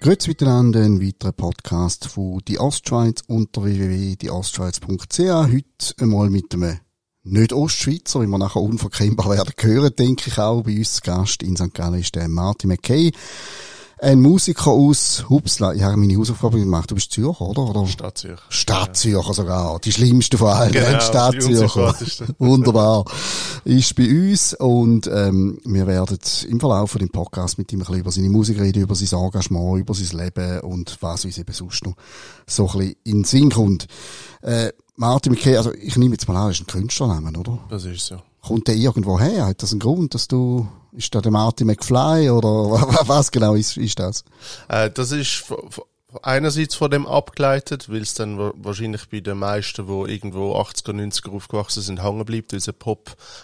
Grüezi miteinander, ein weiterer Podcast von die Ostschweiz unter www.dieostschweiz.ch. Heute einmal mit einem nicht Ostschweizer, wie wir nachher unverkennbar werden hören, denke ich auch. Bei uns Gast in St. Gallen ist der Martin McKay. Ein Musiker aus Hupsla. Ich habe meine Hausaufgaben gemacht. Du bist Zürcher, oder? oder? Stadt Zürcher. Stadt Zürcher sogar. Die schlimmste von allen. Genau, Stadt Zürcher. Wunderbar. Ist bei uns und ähm, wir werden im Verlauf von dem Podcast mit ihm ein bisschen über seine Musik reden, über sein Engagement, über sein Leben und was uns eben sonst noch so ein bisschen in den Sinn kommt. Äh, Martin McKay, also ich nehme jetzt mal an, das ist ein Künstlernamen, oder? Das ist so. Kommt der irgendwo her? Hat das einen Grund, dass du, ist da der Martin McFly oder was genau ist, ist das? Äh, das ist einerseits von dem abgeleitet, weil es dann wa- wahrscheinlich bei den meisten, wo irgendwo 80er, 90er aufgewachsen sind, hängen bleibt, weil es eine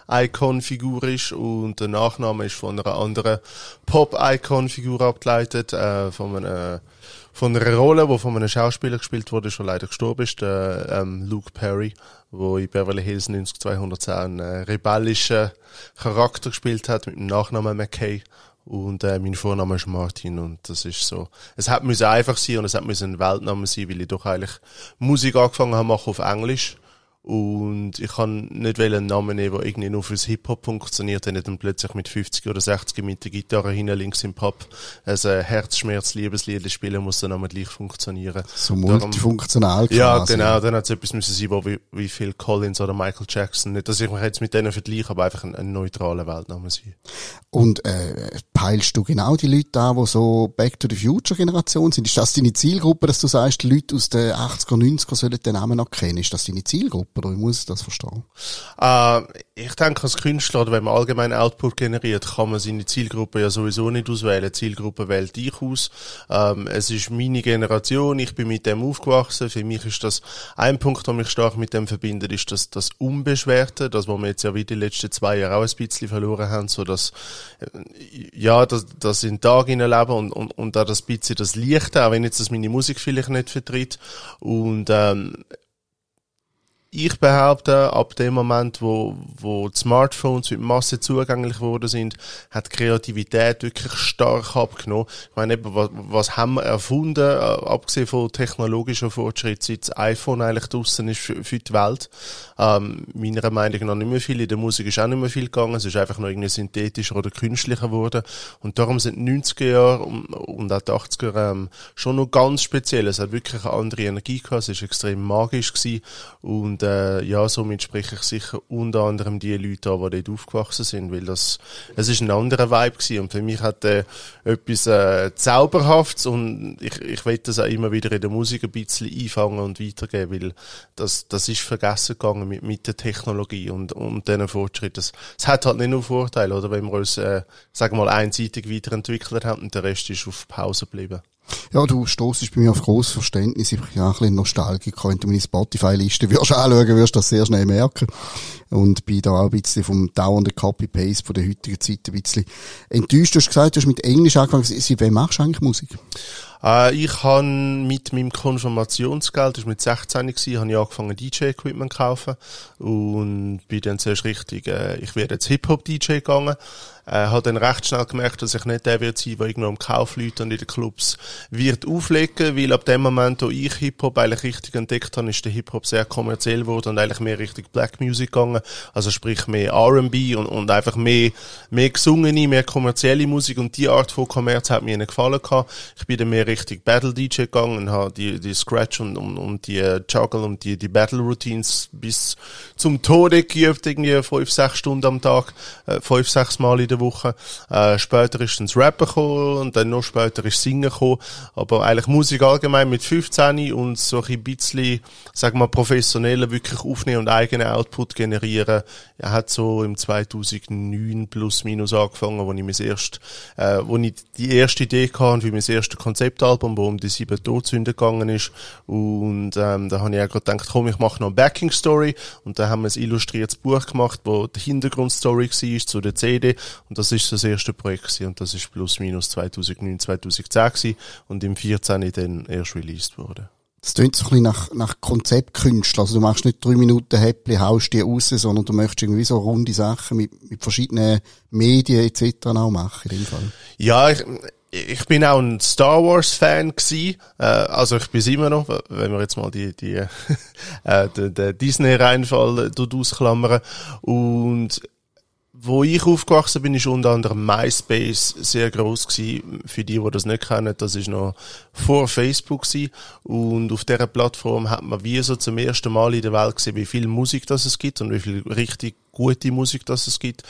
Pop-Icon-Figur ist und der Nachname ist von einer anderen Pop-Icon-Figur abgeleitet, äh, von einer von einer Rolle, die von einem Schauspieler gespielt wurde, schon leider gestorben ist, der ähm, Luke Perry, wo in Beverly Hills 90210 einen äh, rebellischen Charakter gespielt hat mit dem Nachnamen McKay. Und äh, mein Vorname ist Martin und das ist so. Es hat müssen einfach sein und es hat müssen ein Weltname sein, weil ich doch eigentlich Musik angefangen habe machen auf Englisch. Und ich kann nicht einen Namen nehmen, der irgendwie nur fürs Hip-Hop funktioniert, wenn ich dann plötzlich mit 50 oder 60 mit der Gitarre hinten links im Pub ein äh, Herzschmerz-Liebeslied spielen muss, dann aber gleich funktionieren. So Darum- multifunktional quasi. Ja, genau, dann hat es etwas müssen sein, wo wie, wie Phil Collins oder Michael Jackson. Nicht, dass ich mich jetzt mit denen vergleiche, aber einfach ein, ein neutraler Weltname sein. Und äh, peilst du genau die Leute an, die so Back to the Future Generation sind? Ist das deine Zielgruppe, dass du sagst, die Leute aus den 80er, 90er sollen den Namen noch kennen? Ist das deine Zielgruppe oder wie muss ich das verstehen? Äh, ich denke, als Künstler, wenn man allgemein Output generiert, kann man seine Zielgruppe ja sowieso nicht auswählen. Zielgruppe wählt dich aus. Ähm, es ist meine Generation, ich bin mit dem aufgewachsen. Für mich ist das ein Punkt, der mich stark mit dem verbindet, ist das, das Unbeschwerte, das, was wir jetzt ja wieder die letzten zwei Jahre auch ein bisschen verloren haben, so dass, äh, ja, das, das in den Tag und, und, und auch das bisschen das Lichte, auch wenn jetzt das meine Musik vielleicht nicht vertritt. Und, ähm, ich behaupte, ab dem Moment, wo, wo die Smartphones mit Masse zugänglich geworden sind, hat die Kreativität wirklich stark abgenommen. Ich meine, eben, was, was haben wir erfunden, äh, abgesehen von technologischer Fortschritt, seit das iPhone eigentlich draussen ist für, für die Welt. Ähm, meiner Meinung nach nicht mehr viel. In der Musik ist auch nicht mehr viel gegangen. Es ist einfach noch irgendwie synthetischer oder künstlicher geworden. Und darum sind die 90er Jahre und, und auch die 80er Jahre ähm, schon noch ganz speziell. Es hat wirklich eine andere Energie gehabt. Es ist extrem magisch gewesen. Und äh, ja, somit spreche ich sicher unter anderem die Leute an, die dort aufgewachsen sind, weil das, es ist ein anderer Vibe gewesen. Und für mich hat äh, etwas äh, Zauberhaftes und ich, ich will das auch immer wieder in der Musik ein bisschen einfangen und weitergeben, weil das, das ist vergessen gegangen mit, mit der Technologie und, und diesen Fortschritt. Das, es hat halt nicht nur Vorteile, oder, wenn wir uns, äh, sagen wir mal, einseitig weiterentwickelt haben und der Rest ist auf Pause geblieben. Ja, du stoßest bei mir auf grosses Verständnis. Ich bin ja ein bisschen Nostalgiker. Wenn du meine Spotify-Liste würdest anschauen, wirst du das sehr schnell merken. Und bin da auch ein bisschen vom dauernden Copy-Paste der heutigen Zeit ein bisschen enttäuscht. Du hast gesagt, du hast mit Englisch angefangen. Seit wem machst du eigentlich Musik? Äh, ich habe mit meinem Konfirmationsgeld, das war mit 16 gewesen, habe ich angefangen DJ-Equipment zu kaufen und bin dann zuerst richtig, äh, ich werde jetzt Hip-Hop-DJ gegangen. Äh, habe dann recht schnell gemerkt, dass ich nicht der wird sein, der irgendwo am Kaufleuten und in den Clubs wird auflegen, weil ab dem Moment, wo ich Hip-Hop eigentlich richtig entdeckt habe, ist der Hip-Hop sehr kommerziell geworden und eigentlich mehr Richtung Black Music gegangen. Also sprich mehr R&B und, und einfach mehr, mehr gesungene, mehr kommerzielle Musik und die Art von Kommerz hat mir nicht gefallen gehabt. Ich bin dann mehr Richtung Battle DJ gegangen und habe die, die Scratch und, und, und die äh, Juggle und die, die Battle Routines bis zum Tode geübt, irgendwie fünf, sechs Stunden am Tag, äh, fünf, sechs Mal in der Woche. Äh, später ist dann das Rappen gekommen und dann noch später ist Singen gekommen. Aber eigentlich Musik allgemein mit 15 und so ein bisschen, sag mal, professioneller wirklich aufnehmen und eigenen Output generieren. Er hat so im 2009 plus minus angefangen, wo ich mir das erste, äh, wo ich die erste Idee hatte für mein erstes Konzeptalbum, wo um die sieben Todsünden gegangen ist. Und ähm, da habe ich auch gerade gedacht, komm, ich mache noch eine Backing-Story. Und da haben wir ein illustriertes Buch gemacht, wo die Hintergrundstory war zu der CD. Und das ist das erste Projekt gewesen. und das ist plus minus 2009, 2010 gewesen. und im 14 dann erst released wurde. Das klingt so ein bisschen nach, nach Konzeptkünstler. Also du machst nicht drei Minuten Häppli, haust die raus, sondern du möchtest irgendwie so runde Sachen mit, mit verschiedenen Medien etc. auch machen in dem Fall. Ja, ich, ich bin auch ein Star Wars Fan gsi, äh, also ich bin immer noch, wenn wir jetzt mal die die äh, den, den Disney Reinfall dort ausklammern und wo ich aufgewachsen bin, ist unter anderem MySpace sehr groß gewesen. Für die, die das nicht kennen, das ist noch vor Facebook gewesen. Und auf dieser Plattform hat man wie so zum ersten Mal in der Welt gesehen, wie viel Musik das es gibt und wie viel richtig gute Musik das es gibt.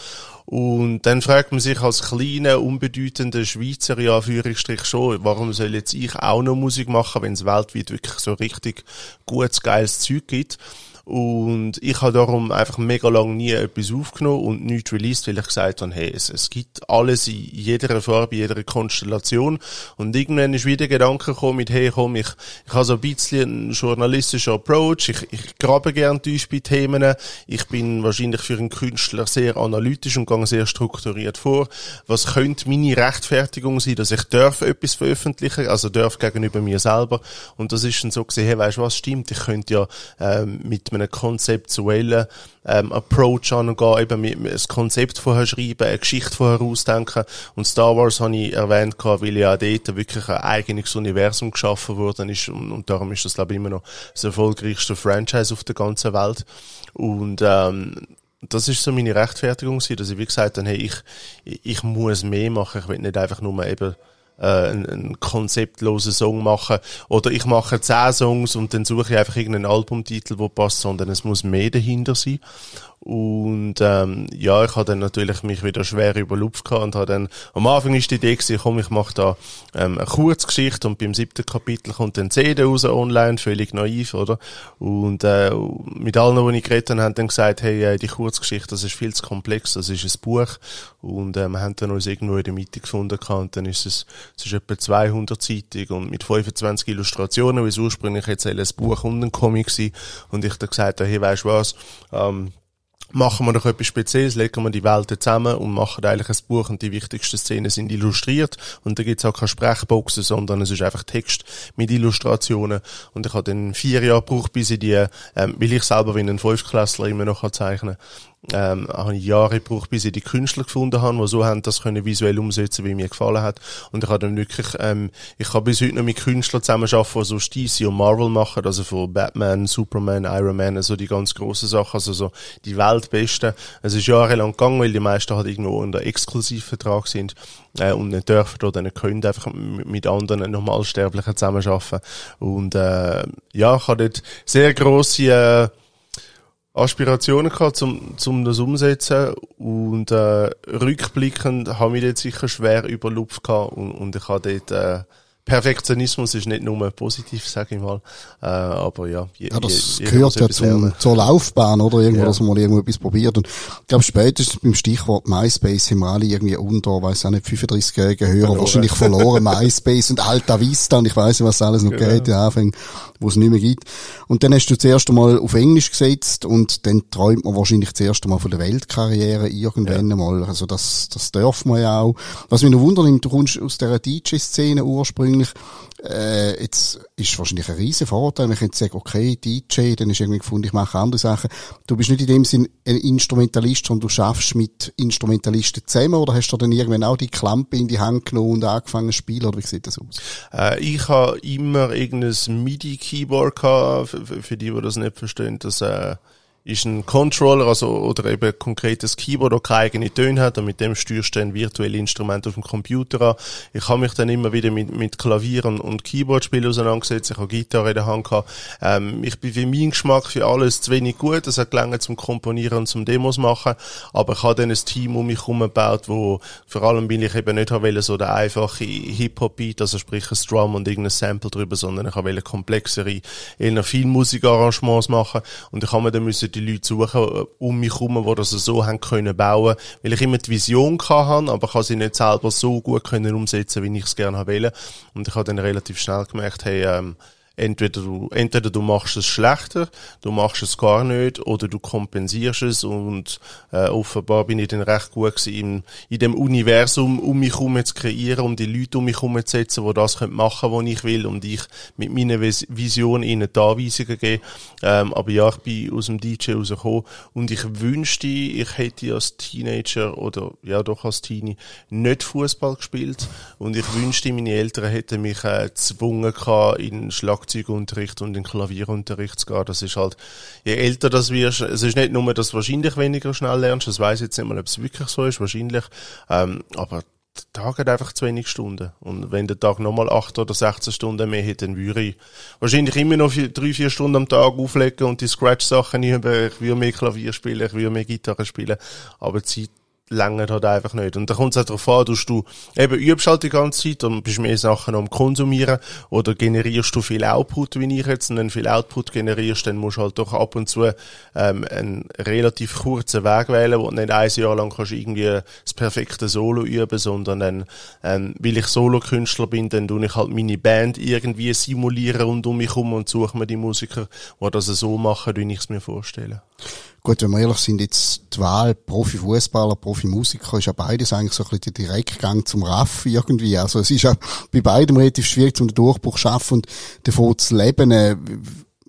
Und dann fragt man sich als kleiner, unbedeutender Schweizer, ja, Führungsstrich schon, warum soll jetzt ich auch noch Musik machen, wenn es weltweit wirklich so richtig gutes, geiles Zeug gibt. Und ich habe darum einfach mega lang nie etwas aufgenommen und nichts released, weil ich gesagt habe, hey, es, es gibt alles in jeder Farbe, in jeder Konstellation. Und irgendwann ist wieder der Gedanke gekommen mit, hey, komm, ich, ich habe so ein bisschen einen journalistischen Approach, ich, ich grabe gern tief bei Themen, ich bin wahrscheinlich für einen Künstler sehr analytisch und gehe sehr strukturiert vor. Was könnte meine Rechtfertigung sein, dass ich darf etwas veröffentlichen, also darf gegenüber mir selber. Und das ist dann so gesehen, hey, weißt du was, stimmt, ich könnte ja ähm, mit einem konzeptuellen ähm, Approach angehen, eben mit, mit ein Konzept vorher schreiben, eine Geschichte vorher ausdenken. Und Star Wars habe ich erwähnt, weil ja dort wirklich ein eigenes Universum geschaffen worden ist und, und darum ist das, glaube ich, immer noch das erfolgreichste Franchise auf der ganzen Welt. Und ähm, das ist so meine Rechtfertigung, dass ich wie gesagt habe, hey, ich, ich muss mehr machen, ich will nicht einfach nur eben äh, einen, einen konzeptlosen Song machen oder ich mache zehn Songs und dann suche ich einfach irgendeinen Albumtitel, wo passt, sondern es muss mehr dahinter sein. Und ähm, ja, ich habe dann natürlich mich wieder schwer überlupft und habe dann, am Anfang ist die Idee gewesen, komm, ich mache da ähm, eine Kurzgeschichte und beim siebten Kapitel kommt dann CD raus online, völlig naiv, oder? Und äh, mit allen, die ich geredet habe, haben dann gesagt, hey, äh, die Kurzgeschichte, das ist viel zu komplex, das ist ein Buch und äh, wir haben dann uns irgendwo in der Mitte gefunden und dann ist es, es ist etwa 200 Seitig und mit 25 Illustrationen, wie es ursprünglich jetzt ein Buch und ein Comic war und ich dann gesagt habe, hey, weißt du was, ähm, machen wir doch etwas Spezielles, legen wir die Welten zusammen und machen eigentlich ein Buch und die wichtigsten Szenen sind illustriert. Und da gibt's auch keine Sprechboxen, sondern es ist einfach Text mit Illustrationen. Und ich habe dann vier Jahre gebraucht, bis ich die, ähm, weil ich selber wie ein Fünftklässler immer noch zeichnen ähm, habe ich Jahre gebraucht, bis ich die Künstler gefunden habe, die so haben das können visuell umsetzen, wie mir gefallen hat. Und ich habe dann wirklich, ähm, ich kann bis heute noch mit Künstlern zusammenarbeiten, die so DC und Marvel machen, also von Batman, Superman, Iron Man, also die ganz grossen Sachen, also so die Weltbesten. Es ist jahrelang gegangen, weil die meisten halt irgendwo unter Exklusivvertrag sind äh, und nicht dürfen oder nicht können einfach mit anderen Normalsterblichen zusammenarbeiten. Und äh, ja, ich habe dort sehr grosse äh, Aspirationen gehabt, um, um das umsetzen und äh, rückblickend habe ich dort sicher schwer über Lupf gehabt und, und ich habe dort äh, Perfektionismus ist nicht nur positiv, sage ich mal. Äh, aber ja, je, ja das je, gehört ja zum, zur Laufbahn, oder? Irgendwo, ja. dass man mal irgendwo etwas probiert. Und ich glaube, spätestens beim Stichwort MySpace haben wir alle irgendwie unter, weiß auch nicht, 35-jährige Hörer verloren. wahrscheinlich verloren. MySpace und Alta Vista und ich weiß nicht, was alles noch genau. geht, Anfang, wo es nicht mehr gibt. Und dann hast du zuerst einmal auf Englisch gesetzt und dann träumt man wahrscheinlich zuerst einmal von der Weltkarriere irgendwann ja. einmal. Also das, das darf man ja auch. Was mich noch wundert, du kommst aus der DJ-Szene ursprünglich ursprünglich. Äh, jetzt ist wahrscheinlich ein riesen Vorteil, wenn ich jetzt sage, okay, DJ, dann ist irgendwie gefunden, ich mache andere Sachen. Du bist nicht in dem Sinn ein Instrumentalist, sondern du schaffst mit Instrumentalisten zusammen oder hast du dann irgendwann auch die Klampe in die Hand genommen und angefangen zu spielen oder wie sieht das aus? Äh, ich habe immer irgendein MIDI-Keyboard gehabt, für, für die, die das nicht verstehen, das äh ist ein Controller, also, oder eben ein konkretes Keyboard, das keine eigene Töne hat, und mit dem steuerst du ein virtuelles Instrument auf dem Computer an. Ich habe mich dann immer wieder mit, mit Klavieren und Keyboardspielen auseinandergesetzt, ich habe Gitarre in der Hand gehabt. Ähm, ich bin für meinen Geschmack für alles zu wenig gut, das hat gelangt zum Komponieren und zum Demos machen, aber ich habe dann ein Team um mich herum gebaut, wo, vor allem bin ich eben nicht wollte, so der einfache Hip-Hop-Beat, also sprich ein Drum und irgendein Sample drüber, sondern ich wollte komplexere, eher viel Musikarrangements machen, und ich habe mir dann müssen die Leute suchen äh, um mich herum, die das so haben können bauen, weil ich immer die Vision hatte, aber ich habe sie nicht selber so gut können umsetzen, wie ich es gerne wollte. Und ich habe dann relativ schnell gemerkt, hey, ähm, entweder du, entweder du machst es schlechter, du machst es gar nicht, oder du kompensierst es und äh, offenbar bin ich dann recht gut gewesen, in, in dem Universum um mich herum zu kreieren, um die Leute um mich herum zu setzen, die das können machen was ich will und ich mit meiner Vision ihnen die Anweisungen geben. Ähm, aber ja, ich bin aus dem DJ rausgekommen und ich wünschte, ich hätte als Teenager oder ja doch als Teenie nicht Fußball gespielt und ich wünschte, meine Eltern hätten mich äh, gezwungen in Schlag Schlagzeugunterricht und in Klavierunterricht zu gehen. Das ist halt, je älter das wirst, es ist nicht nur, dass du wahrscheinlich weniger schnell lernst, das weiß jetzt nicht mal, ob es wirklich so ist, wahrscheinlich, ähm, aber der Tag hat einfach zu wenig Stunden. Und wenn der Tag nochmal acht oder 16 Stunden mehr hätte, dann würde ich wahrscheinlich immer noch vier, drei, vier Stunden am Tag auflegen und die Scratch-Sachen üben. Ich würde mehr Klavier spielen, ich würde mehr Gitarre spielen. Aber die Zeit länger halt einfach nicht. Und da kommt es halt darauf an, dass du eben übst halt die ganze Zeit und bist mehr Sachen am Konsumieren oder generierst du viel Output, wie ich jetzt, und wenn viel Output generierst, dann musst du halt doch ab und zu ähm, einen relativ kurzen Weg wählen, wo du nicht ein Jahr lang kannst irgendwie das perfekte Solo üben, sondern dann, ähm, weil ich Solo-Künstler bin, dann tue ich halt meine Band irgendwie simulieren rund um mich herum und suche mir die Musiker, die das so machen, wie ich es mir vorstelle. Gut, wenn wir ehrlich sind, jetzt die Wahl Profifußballer, Profimusiker ist ja beides eigentlich so ein bisschen der Direktgang zum Raff irgendwie. Also es ist ja bei beidem relativ schwierig, zum Durchbruch zu schaffen und davon zu leben.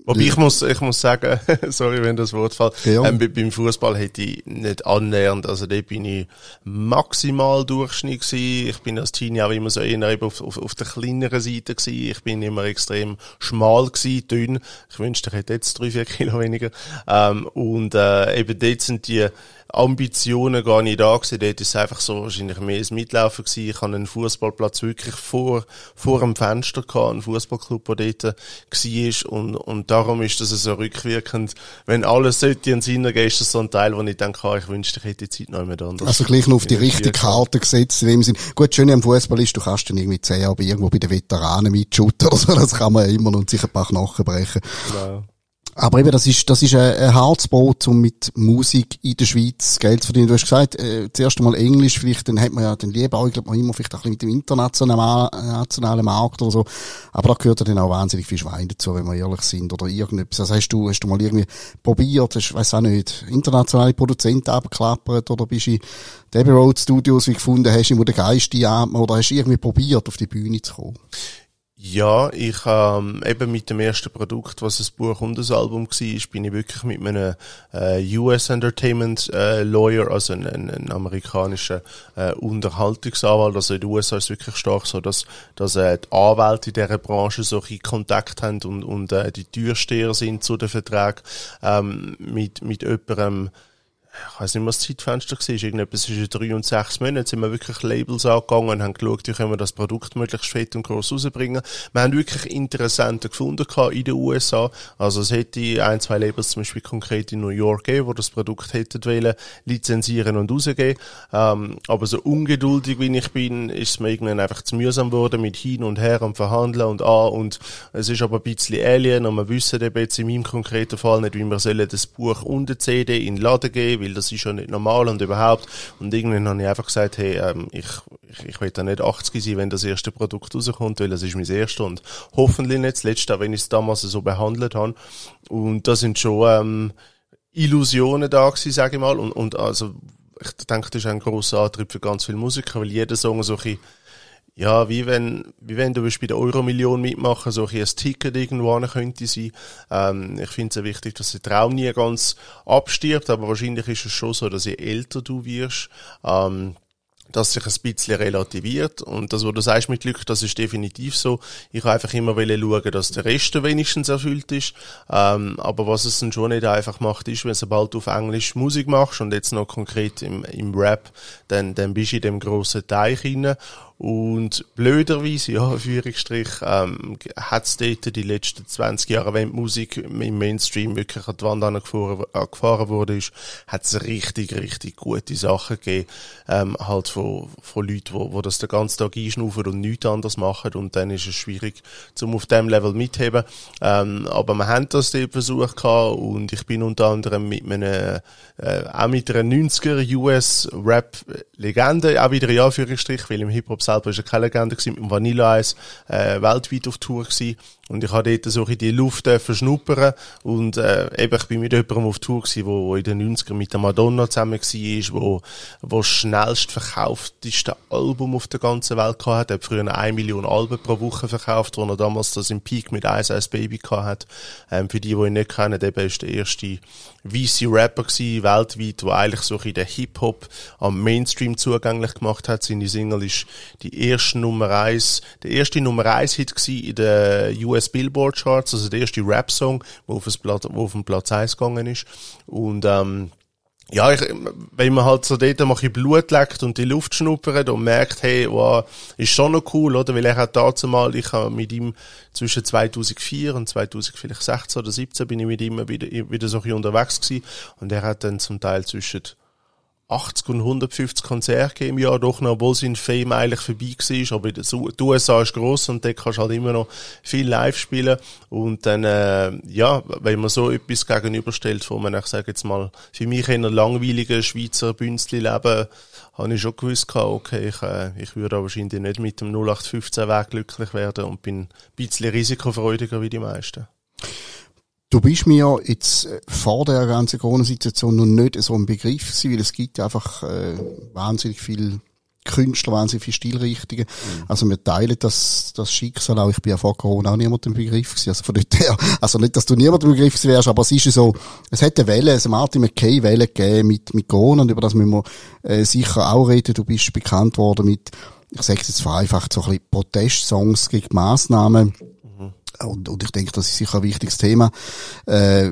Wobei ich muss, ich muss sagen, sorry, wenn das Wort fällt, ja. ähm, beim Fußball hätte ich nicht annähernd, also da bin ich maximal Durchschnitt gewesen. Ich bin als Teenie auch immer so eher auf, auf, auf der kleineren Seite gewesen. Ich bin immer extrem schmal gewesen, dünn. Ich wünschte, ich hätte jetzt drei, vier Kilo weniger. Ähm, und äh, eben dort sind die Ambitionen gar nicht da gewesen. Dort ist es einfach so wahrscheinlich mehr das Mitlaufen gewesen. Ich hatte einen Fußballplatz wirklich vor, vor dem Fenster gehabt, einen Fußballclub, der dort war. Und, und darum ist das so rückwirkend. Wenn alles sollte in Sinn ergeben, ist das so ein Teil, wo ich denke, ah, ich wünschte, ich hätte die Zeit noch mehr anders. Also gleich noch auf die richtige Karte gesetzt, in dem Sinn. Gut, schön am Fußball ist, du kannst dann irgendwie zehn Jahre irgendwo bei den Veteranen mitschuten oder so. Das kann man ja immer und sich ein paar Knochen brechen. Genau. Aber eben, das ist, das ist ein, ein Harzbrot, um mit Musik in der Schweiz Geld zu verdienen. Du hast gesagt, äh, zuerst einmal Englisch, vielleicht, dann hat man ja den lieber auch, ich glaube, man immer vielleicht auch ein bisschen mit dem internationalen, nationalen Markt oder so. Aber da gehört ja dann auch wahnsinnig viel Schwein dazu, wenn wir ehrlich sind, oder irgendetwas. Also hast du, hast du mal irgendwie probiert, hast, weiss auch nicht, internationale Produzenten abgeklappert, oder bist du in Debbie Road Studios wie gefunden, hast du den Geist einatmen, oder hast du irgendwie probiert, auf die Bühne zu kommen? Ja, ich ähm, eben mit dem ersten Produkt, was ein Buch und ein Album war, bin ich wirklich mit einem äh, US Entertainment äh, Lawyer, also ein, ein, ein amerikanischer äh, Unterhaltungsanwalt, also in den USA ist es wirklich stark so, dass, dass äh, die Anwälte in dieser Branche solche Kontakt haben und, und äh, die Türsteher sind zu den Verträgen. Ähm, mit, mit jemandem, ich weiß nicht, was das Zeitfenster war, irgendetwas zwischen drei und sechs Monaten sind wir wirklich Labels angegangen und haben geschaut, wie können wir das Produkt möglichst fett und gross rausbringen. Wir haben wirklich Interessenten gefunden in den USA. Also es hätte ein, zwei Labels zum Beispiel konkret in New York gegeben, wo das Produkt hätten wollen, lizenzieren und rausgeben. Ähm, aber so ungeduldig wie ich bin, ist es mir irgendwann einfach zu mühsam geworden mit hin und her und verhandeln und an und es ist aber ein bisschen Alien und wir wissen eben jetzt in meinem konkreten Fall nicht, wie wir sollen das Buch und die CD in den Laden geben, weil das ist ja nicht normal und überhaupt. Und irgendwann habe ich einfach gesagt, hey, ähm, ich, ich, ich will da nicht 80 sein, wenn das erste Produkt rauskommt, weil das ist mein erstes und hoffentlich nicht das letzte, auch wenn ich es damals so behandelt habe. Und da sind schon ähm, Illusionen da gewesen, sage ich mal. Und, und also ich denke, das ist ein grosser Antrieb für ganz viele Musiker, weil jeder Song so ein ja, wie wenn, wie wenn du bei der Euromillion mitmachen, so ein Ticket irgendwo könnte sein. Ähm, ich finde es wichtig, dass der Traum nie ganz abstirbt, aber wahrscheinlich ist es schon so, dass je älter du wirst, ähm, dass sich ein bisschen relativiert. Und das, was du sagst mit Glück, das ist definitiv so. Ich habe einfach immer schauen, dass der Rest wenigstens erfüllt ist. Ähm, aber was es dann schon nicht einfach macht, ist, wenn du bald auf Englisch Musik machst und jetzt noch konkret im, im Rap, dann, dann bist du in dem grossen Teich rein und blöderweise, ja, Führungsstrich, ähm, hat es dort die letzten 20 Jahre, wenn die Musik im Mainstream wirklich an die Wand angefahren, angefahren wurde, ist, hat es richtig, richtig gute Sachen gegeben, ähm, halt von, von Leuten, wo, wo das den ganzen Tag einschnaufen und nichts anderes machen. Und dann ist es schwierig, zum auf dem Level mitheben. Ähm, aber wir haben das dort versucht gehabt. Und ich bin unter anderem mit einem, äh, auch mit einer 90er US Rap Legende, auch wieder in Anführungsstrich, weil im Hip-Hop selber ist er keine Legende mit dem Vanilla Ice, äh, weltweit auf Tour gewesen. Und ich habe dort so in die Luft verschnuppern und äh, eben, ich bin mit jemandem auf Tour gewesen, wo, in den 90ern mit der Madonna zusammen war, wo, wo das schnellst verkaufteste Album auf der ganzen Welt gehabt hat. Er hat früher eine Million Alben pro Woche verkauft, wo er damals das im Peak mit Ice Ice Baby gehabt hat. Ähm, für die, die ihn nicht kennen, eben ist der erste weiße Rapper gewesen, weltweit, der eigentlich so in der Hip-Hop am Mainstream zugänglich gemacht hat. Seine Single ist die erste Nummer eins, der erste Nummer eins Hit gewesen in der US Billboard Charts, also der erste Rap-Song, wo auf, Platz, den Platz eins gegangen ist. Und, ähm, ja, ich, wenn man halt so dort mal ein Blut leckt und die Luft schnuppert und merkt, hey, wow, ist schon noch cool, oder? Weil er hat dazu mal, ich habe mit ihm zwischen 2004 und 2016 oder 17 bin ich mit ihm wieder, wieder so ein bisschen unterwegs gewesen und er hat dann zum Teil zwischen 80 und 150 Konzerte im Jahr, doch noch, obwohl sein Fame eigentlich vorbei war, aber die USA ist gross und dort kannst du halt immer noch viel live spielen und dann, äh, ja, wenn man so etwas gegenüberstellt, wo man, ich sage jetzt mal, für mich in einer langweiligen Schweizer Bünzli-Leben, habe ich schon gewusst, okay, ich, äh, ich würde wahrscheinlich nicht mit dem 0815-Weg glücklich werden und bin ein bisschen risikofreudiger wie die meisten. Du bist mir jetzt äh, vor der ganzen Corona-Situation noch nicht so ein Begriff gewesen, weil es gibt einfach äh, wahnsinnig viel Künstler, wahnsinnig viele Stilrichtungen. Mhm. Also wir teilen das, das Schicksal auch. Ich bin ja vor Corona auch niemand im Begriff gewesen. Also von dort her, also nicht, dass du niemand im Begriff wärst, aber es ist so, es hat eine Welle, also Martin McKay Welle gegeben mit, mit Corona und über das müssen wir äh, sicher auch reden. Du bist bekannt worden mit, ich sage es jetzt vereinfacht, so ein bisschen Protestsongs gegen Massnahmen und, und ich denke, das ist sicher ein wichtiges Thema. Äh,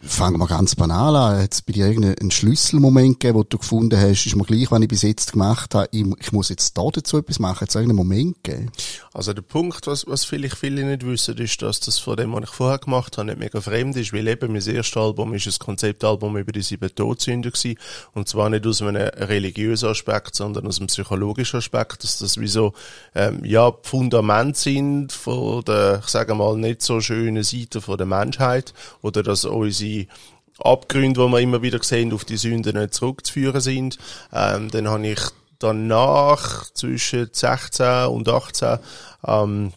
Fangen wir ganz banal an. Hat es bei dir irgendeinen Schlüsselmoment gegeben, wo du gefunden hast, ist mir gleich, was ich bis jetzt gemacht habe, ich, ich muss jetzt da dazu etwas machen? Hat es irgendeinen Moment gegeben? Also der Punkt, was, was vielleicht viele nicht wissen, ist, dass das von dem, was ich vorher gemacht habe, nicht mega fremd ist, weil eben mein erstes Album ist ein Konzeptalbum über die sieben Todsünder gewesen. Und zwar nicht aus einem religiösen Aspekt, sondern aus einem psychologischen Aspekt, dass das wie so, ähm, ja, Fundament sind von der, ich sage mal, nicht so schönen Seite von der Menschheit oder dass unsere unsere Abgründe, die wir immer wieder sehen, auf die Sünden nicht zurückzuführen sind. Ähm, dann habe ich danach zwischen 16 und 18 ähm,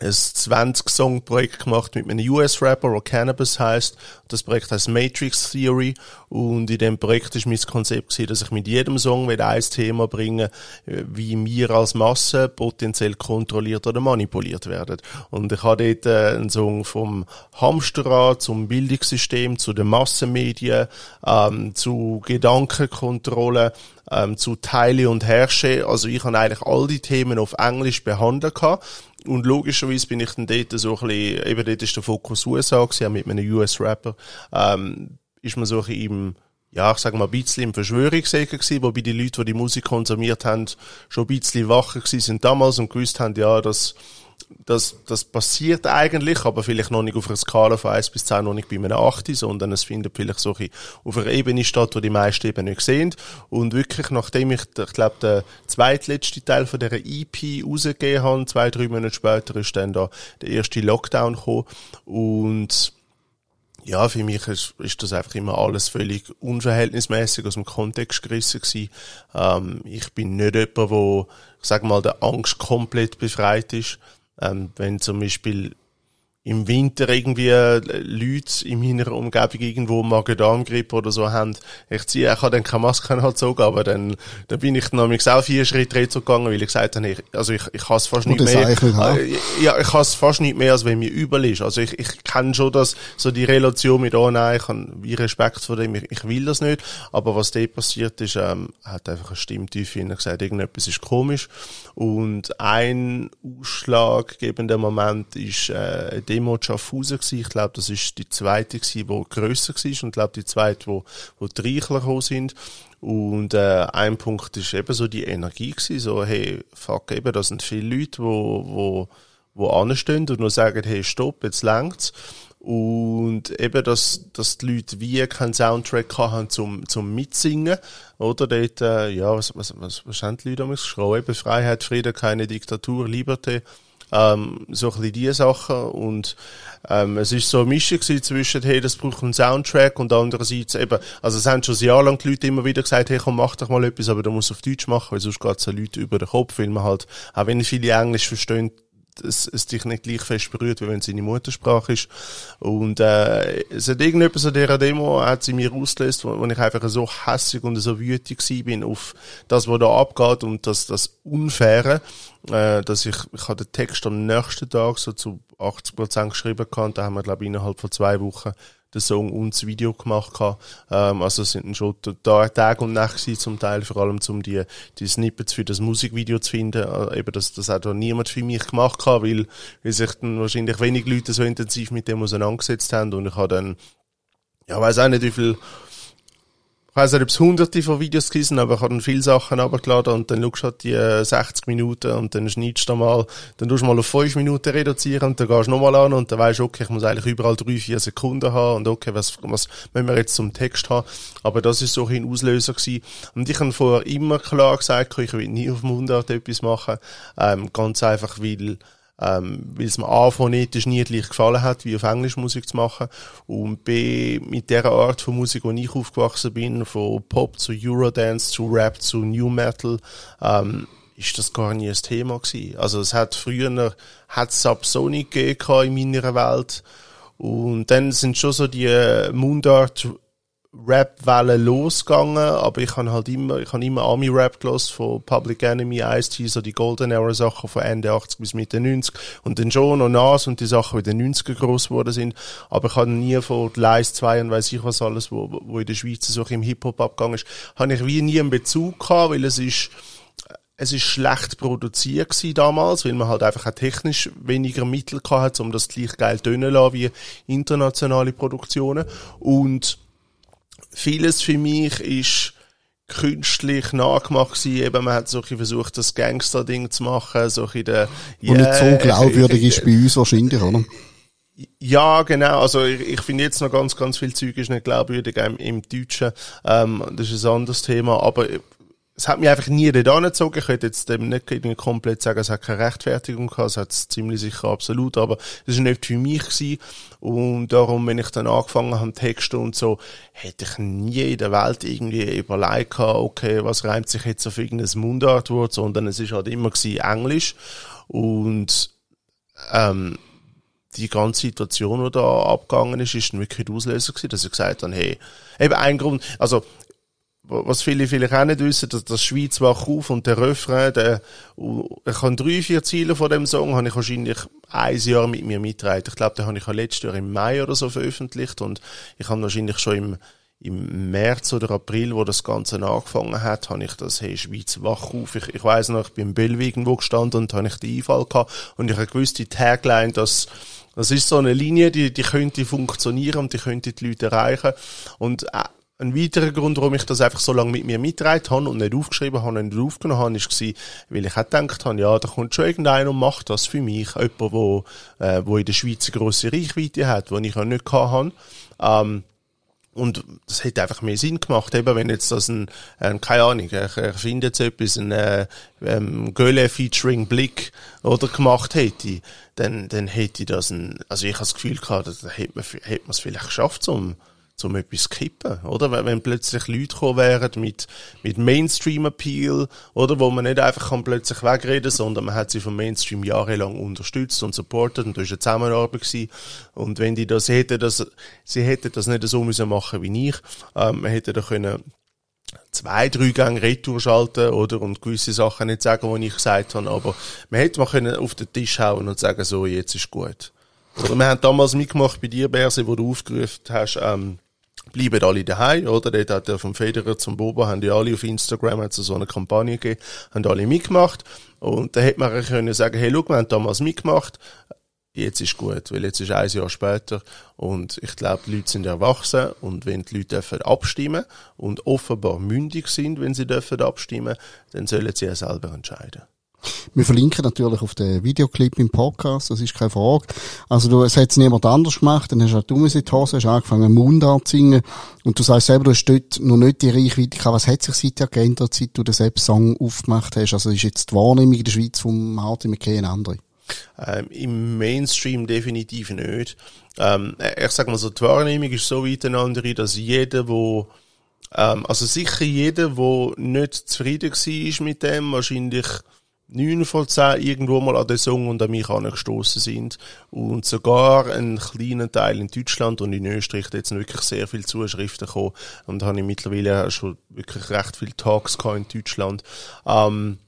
ein 20-Song-Projekt gemacht mit einem US-Rapper, der Cannabis heißt. Das Projekt heißt Matrix Theory. Und in dem Projekt ist mein Konzept gewesen, dass ich mit jedem Song wieder ein Thema bringe, wie wir als Masse potenziell kontrolliert oder manipuliert werden. Und ich habe dort äh, einen Song vom Hamsterrad zum Bildungssystem, zu den Massenmedien, ähm, zu Gedankenkontrolle, ähm, zu Teile und Herrsche. Also ich habe eigentlich all die Themen auf Englisch behandelt gehabt. Und logischerweise bin ich dann dort so ein bisschen, eben dort ist der Fokus USA gewesen, mit einem US-Rapper, ähm, ist man so im, ja, ich sag mal, ein bisschen im Verschwörungssäger gewesen, wobei die Leute, die die Musik konsumiert haben, schon ein bisschen wacher gewesen sind damals und gewusst haben, ja, dass, das, das passiert eigentlich, aber vielleicht noch nicht auf einer Skala von 1 bis 10, noch nicht bei einem 8, sondern es findet vielleicht so ein auf einer Ebene statt, wo die meisten eben nicht sehen. Und wirklich, nachdem ich, ich glaube, der zweitletzte Teil von dieser EP rausgegeben habe, zwei, drei Monate später ist dann da der erste Lockdown gekommen und ja, für mich ist, ist das einfach immer alles völlig unverhältnismäßig aus dem Kontext gerissen gewesen. Ähm, ich bin nicht jemand, wo, ich sag mal, der Angst komplett befreit ist. Ähm, wenn zum Beispiel im Winter irgendwie äh, Leute in meiner Umgebung irgendwo Magen-Darm-Grippe oder so haben, ich ziehe, ich habe dann keine Maske so, aber dann, dann bin ich dann auch vier Schritte zurückgegangen, weil ich gesagt habe, ich, also ich, ich hasse fast nicht mehr. Nicht äh, ja, ich hasse fast nicht mehr, als wenn mir übel ist. Also ich, ich kenne schon das, so die Relation mit, oh nein, ich habe wie Respekt vor dem, ich, ich will das nicht. Aber was da passiert ist, ähm, hat einfach eine Stimmtiefe in gesagt, irgendetwas ist komisch. Und ein ausschlaggebender Moment ist, äh, Demo Schaffhausen gewesen. Ich glaube, das ist die zweite gewesen, die grösser war und ich glaube, die zweite, wo, wo die Reichler gekommen sind. Und äh, ein Punkt ist eben so die Energie gewesen, so hey, fuck eben, da sind viele Leute, wo, wo, wo anstehen und nur sagen, hey, stopp, jetzt längt's. Und eben, dass, dass die Leute wie keinen Soundtrack haben zum, zum Mitsingen. Oder dort, äh, ja, was, was, was, was haben die Leute damals geschrieben? Eben Freiheit, Frieden, keine Diktatur, Liberté. Ähm, so ein bisschen diese Sachen. Und ähm, es ist so eine Mischung zwischen, hey, das braucht einen Soundtrack und andererseits eben, also es haben schon ein Jahr lang die Leute immer wieder gesagt, hey, komm, mach doch mal etwas, aber du musst auf Deutsch machen, weil sonst geht es den Leuten über den Kopf, weil man halt, auch wenn viele Englisch verstehen, es, es dich nicht gleich fest berührt, wie wenn es seine Muttersprache ist. Und äh, es hat irgendetwas an dieser Demo, hat sie mir ausgelöst, wo, wo ich einfach so hässig und so wütig bin auf das, was da abgeht und das, das Unfaire, äh, dass ich, ich habe den Text am nächsten Tag so zu 80 Prozent geschrieben kann, da haben wir, glaube ich, innerhalb von zwei Wochen den Song und das Video gemacht habe. Ähm, also es sind schon da Tag und Nacht gewesen, zum Teil, vor allem um die, die Snippets für das Musikvideo zu finden. Äh, eben, dass das auch da niemand für mich gemacht hat, weil, weil sich dann wahrscheinlich wenig Leute so intensiv mit dem auseinandergesetzt haben und ich habe dann, ja, weiß auch nicht, wie viel weiß nicht, ob es hunderte von Videos gewesen, aber ich habe dann viele Sachen abgeladen und dann schaust du halt die 60 äh, Minuten und dann schneidest du mal, dann tust du mal auf 5 Minuten reduzieren und dann gehst du nochmal an und dann weißt du, okay, ich muss eigentlich überall 3, 4 Sekunden haben und okay, was, was müssen wir jetzt zum Text haben? Aber das ist so ein Auslöser gewesen. Und ich habe vorher immer klar gesagt, ich will nie auf Mundart etwas machen, ähm, ganz einfach, weil ähm, weil es mir A, phonetisch nie gleich gefallen hat, wie auf Englisch Musik zu machen und B, mit der Art von Musik, wo ich aufgewachsen bin, von Pop zu Eurodance zu Rap zu New Metal, ähm, ist das gar nie ein Thema gewesen. Also es hat früher, hat Subsonic gegeben in meiner Welt und dann sind schon so die Mundart Rap-Welle losgegangen, aber ich habe halt immer, ich habe immer Army-Rap gelassen, von Public Enemy, Ice-T, so die Golden Era-Sachen von Ende 80 bis Mitte 90 und dann schon noch Nas und die Sachen, die in den 90er groß geworden sind, aber ich habe nie von Lies 2 und weiß ich was alles, wo, wo in der Schweiz so im Hip-Hop abgegangen ist, habe ich wie nie einen Bezug gehabt, weil es ist, es ist schlecht produziert gewesen damals, weil man halt einfach auch technisch weniger Mittel gehabt hat, um das gleich geil tönen zu lassen wie internationale Produktionen. Und vieles für mich ist künstlich nachgemacht gewesen. Eben, man hat so versucht, das Gangster-Ding zu machen, so ein der, yeah, Und nicht so glaubwürdig ist bei uns wahrscheinlich, oder? Ja, genau. Also ich, ich finde jetzt noch ganz, ganz viel Zeug ist nicht glaubwürdig im, im Deutschen. Ähm, das ist ein anderes Thema. Aber es hat mich einfach nie dort angezogen. Ich könnte jetzt dem nicht komplett sagen, es hat keine Rechtfertigung gehabt. Es hat es ziemlich sicher absolut. Aber es ist nicht für mich gewesen. Und darum, wenn ich dann angefangen habe, Texte und so, hätte ich nie in der Welt irgendwie überlegt okay, was reimt sich jetzt auf irgendein Mundartwort, sondern es ist halt immer Englisch. Und, ähm, die ganze Situation, die da abgegangen ist, ist wirklich der Auslöser gewesen, dass ich gesagt habe, hey, eben ein Grund, also was viele vielleicht auch nicht wissen, dass das Schweiz wach auf und der Refrain, der, ich habe drei, vier Ziele von dem Song, habe ich wahrscheinlich ein Jahr mit mir mitgetragen. Ich glaube, den habe ich letztes Jahr im Mai oder so veröffentlicht und ich habe wahrscheinlich schon im, im März oder April, wo das Ganze angefangen hat, habe ich das, hey, Schweiz wach auf. Ich, ich weiss noch, ich bin im Bellevue irgendwo gestanden und habe ich den Einfall gehabt und ich habe gewusst, die Tagline, dass, das ist so eine Linie, die, die könnte funktionieren und die könnte die Leute erreichen. Und äh, ein weiterer Grund, warum ich das einfach so lange mit mir mitgetragen habe und nicht aufgeschrieben habe und nicht aufgenommen habe, war, weil ich auch gedacht habe, ja, da kommt schon irgendeiner und macht das für mich. Jemand, wo, äh, wo in der Schweiz eine grosse Reichweite hat, die ich auch nicht hatte. Ähm, und das hätte einfach mehr Sinn gemacht, eben wenn jetzt das ein, ein keine Ahnung, ich erfinde jetzt etwas, ein äh, ähm, Göhle featuring Blick oder gemacht hätte, dann, dann hätte das ein, also ich habe das Gefühl gehabt, da hätte man, hätte man es vielleicht geschafft, um zum etwas kippen, oder? Wenn, plötzlich Leute kommen wären mit, mit Mainstream-Appeal, oder? Wo man nicht einfach kann plötzlich wegreden, sondern man hat sie vom Mainstream jahrelang unterstützt und supportet und da ist eine Zusammenarbeit gewesen. Und wenn die das hätten, das, sie hätten das nicht so müssen machen wie ich, ähm, man hätte da können zwei, drei Gänge Retour schalten, oder? Und gewisse Sachen nicht sagen, die ich gesagt habe, aber man hätte mal können auf den Tisch hauen und sagen, so, jetzt ist gut. Oder wir haben damals mitgemacht bei dir, Berse, wo du aufgerufen hast, ähm, bleiben alle daheim, oder? Dort hat er vom Federer zum Boba, haben die alle auf Instagram, hat so eine Kampagne gegeben, haben alle mitgemacht. Und da hätte man können sagen, hey, schau, wir haben damals mitgemacht, jetzt ist gut, weil jetzt ist ein Jahr später und ich glaube, die Leute sind erwachsen und wenn die Leute dürfen abstimmen und offenbar mündig sind, wenn sie dürfen abstimmen, dann sollen sie ja selber entscheiden. Wir verlinken natürlich auf den Videoclip im Podcast, das ist keine Frage. Also du, es hat niemand anders gemacht, dann hast du in die Hose, hast angefangen Mundart zu singen und du sagst selber, du hast dort noch nicht die Reichweite gehabt. Was hat sich seither geändert, seit du den Selbstsong aufgemacht hast? Also ist jetzt die Wahrnehmung in der Schweiz vom Martin McKay eine andere? Ähm, Im Mainstream definitiv nicht. Ähm, ich sag mal so, die Wahrnehmung ist so weit eine andere, dass jeder, wo ähm, also sicher jeder, wo nicht zufrieden war mit dem, wahrscheinlich neun von zehn irgendwo mal an den Song und an mich angestoßen sind. Und sogar ein kleiner Teil in Deutschland und in Österreich hat jetzt wirklich sehr viele Zuschriften gekommen. Und habe ich mittlerweile schon wirklich recht viele Talks in Deutschland. Ähm,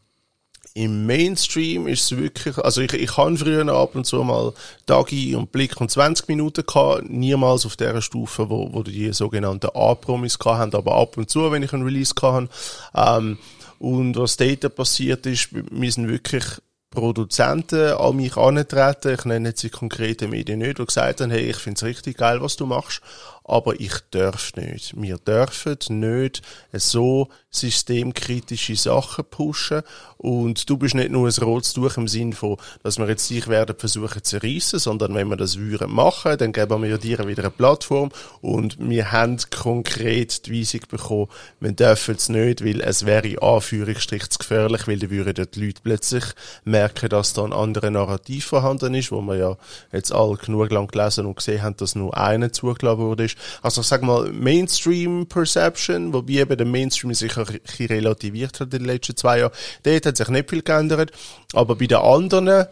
im Mainstream ist es wirklich, also ich, ich habe früher ab und zu mal Dagi und Blick und 20 Minuten gehabt, niemals auf der Stufe, wo, wo die sogenannten A-Promis haben, aber ab und zu, wenn ich einen Release hatte. Ähm, und was dort passiert ist, wir sind wirklich Produzenten an mich angetreten, ich nenne jetzt die konkreten Medien nicht, die gesagt haben, hey, ich finde es richtig geil, was du machst, aber ich darf nicht. Wir dürfen nicht so systemkritische Sachen pushen und du bist nicht nur ein rotes Tuch im Sinn von, dass wir jetzt dich werden versuchen zu reissen, sondern wenn wir das würden machen, dann geben wir dir wieder eine Plattform und wir haben konkret die Weisung bekommen, wir dürfen es nicht, weil es wäre Anführungsstrich zu gefährlich, weil dann würden die Leute plötzlich merken, dass da ein anderer Narrativ vorhanden ist, wo wir ja jetzt alle genug lang gelesen und gesehen haben, dass nur einer zugelassen wurde. Also ich sag mal Mainstream Perception, wobei eben der Mainstream sich ein bisschen relativiert hat in den letzten zwei Jahren. Dort hat sich nicht viel geändert, aber bei den anderen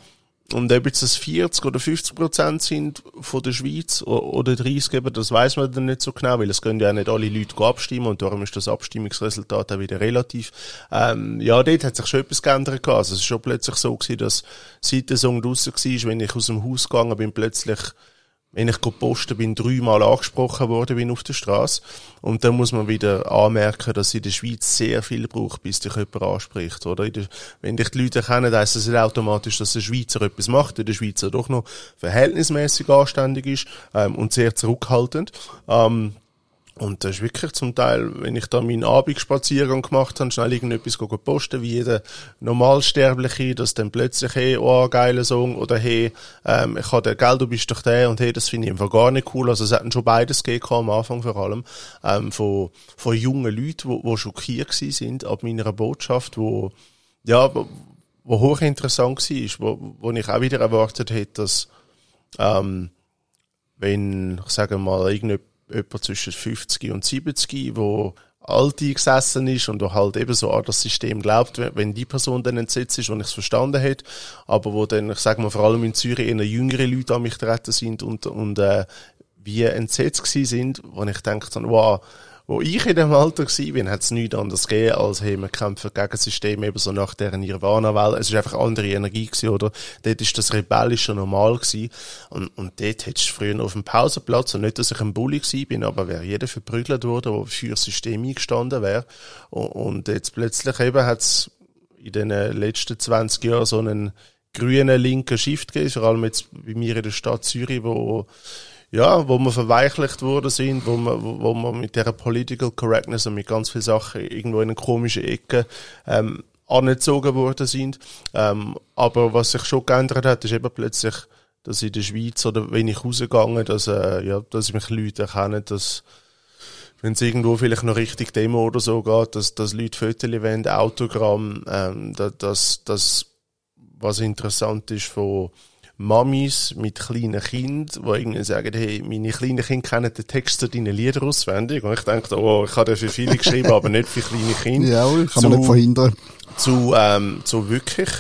und ob jetzt das 40 oder 50 Prozent sind von der Schweiz oder 30 eben, das weiß man dann nicht so genau, weil es können ja nicht alle Leute abstimmen und darum ist das Abstimmungsresultat auch wieder relativ. Ähm, ja, dort hat sich schon etwas geändert. Also es ist schon plötzlich so gewesen, dass seit der Song draussen war, wenn ich aus dem Haus gegangen bin, plötzlich wenn ich gepostet bin, dreimal angesprochen worden bin auf der Straße. Und dann muss man wieder anmerken, dass in der Schweiz sehr viel braucht, bis dich jemand anspricht, oder? Der, wenn dich die Leute kennen, heisst das nicht automatisch, dass der Schweizer etwas macht, weil der Schweizer doch noch verhältnismäßig anständig ist, ähm, und sehr zurückhaltend. Ähm, und das ist wirklich zum Teil, wenn ich da meinen Abendspaziergang gemacht habe, schnell irgendetwas posten, wie jeder Normalsterbliche, dass dann plötzlich, hey, oh, geiler Song, oder hey, ähm, ich habe Geld, du bist doch der, und hey, das finde ich einfach gar nicht cool. Also es hatten schon beides gegeben, am Anfang vor allem, ähm, von, von jungen Leuten, die, die schockiert sind ab meiner Botschaft, wo, ja, wo, wo hochinteressant war, wo, wo ich auch wieder erwartet hätte, dass, ähm, wenn, ich sage mal, irgendetwas jemand zwischen 50 und 70, wo alt gesessen ist und wo halt eben so an das System glaubt, wenn die Person dann entsetzt ist und ich es verstanden hätte, aber wo dann, ich sage mal, vor allem in Zürich eher jüngere Leute an mich treten sind und, und äh, wie entsetzt gewesen sind, wo ich denke dann, wow, wo ich in dem Alter war, hat es nichts anderes gegeben, als hey, wir kämpfen gegen das System, eben so nach deren Nirvana-Welle. Es ist einfach andere Energie gewesen, oder? Dort ist das Rebellische normal gewesen. Und, und dort hättest du früher auf dem Pausenplatz, und nicht, dass ich ein gewesen bin, aber wäre jeder verprügelt worden, der für das System eingestanden wäre. Und, und jetzt plötzlich eben hat es in den letzten 20 Jahren so einen grünen linken Shift gegeben, vor allem jetzt bei mir in der Stadt Zürich, wo ja, wo wir verweichlicht worden sind, wo wir, wo wir mit der Political Correctness und mit ganz vielen Sachen irgendwo in eine komische Ecke ähm, angezogen worden sind. Ähm, aber was sich schon geändert hat, ist eben plötzlich, dass in der Schweiz oder wenn ich rausgegangen, dass, äh, ja, dass mich Leute erkennen, dass wenn es irgendwo vielleicht noch richtig Demo oder so geht, dass, dass Leute Fotos wollen, Autogramm, ähm, dass, dass, was interessant ist von Mamis mit kleinen Kindern, die irgendwie sagen, hey, meine kleinen Kinder kennen den Text zu deinen Liedern auswendig. Und ich denke, oh, ich habe für viele geschrieben, aber nicht für kleine Kinder. Ja, kann man zu, nicht verhindern. Zu, ähm, zu wirklich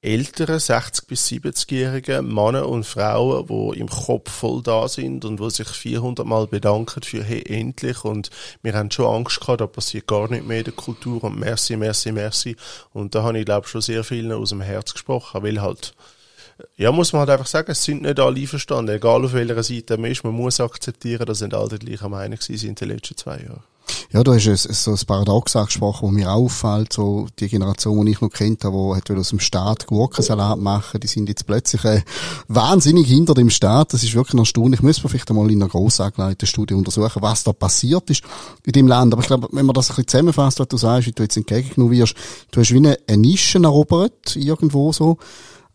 älteren, 60- bis 70-jährigen Männer und Frauen, die im Kopf voll da sind und die sich 400 Mal bedanken für hey, endlich und wir haben schon Angst gehabt, da passiert gar nicht mehr in der Kultur und merci, merci, merci und da habe ich glaube schon sehr vielen aus dem Herz gesprochen, weil halt ja, muss man halt einfach sagen, es sind nicht alle einverstanden, egal auf welcher Seite man ist. Man muss akzeptieren, dass nicht alle die gleichen Meinung sind in den letzten zwei Jahren. Ja, du hast so ein Paradox angesprochen, wo mir auffällt, so die Generation, die ich noch kennt habe, die aus dem Staat Gurkensalat machen, die sind jetzt plötzlich äh, wahnsinnig hinter dem Staat. Das ist wirklich erstaunlich. Müssen wir vielleicht einmal in einer gross angelegten Studie untersuchen, was da passiert ist in dem Land. Aber ich glaube, wenn man das ein bisschen zusammenfasst, was du sagst, wie du jetzt entgegengenommen wirst, du hast wie eine, eine Nische erobert, irgendwo so,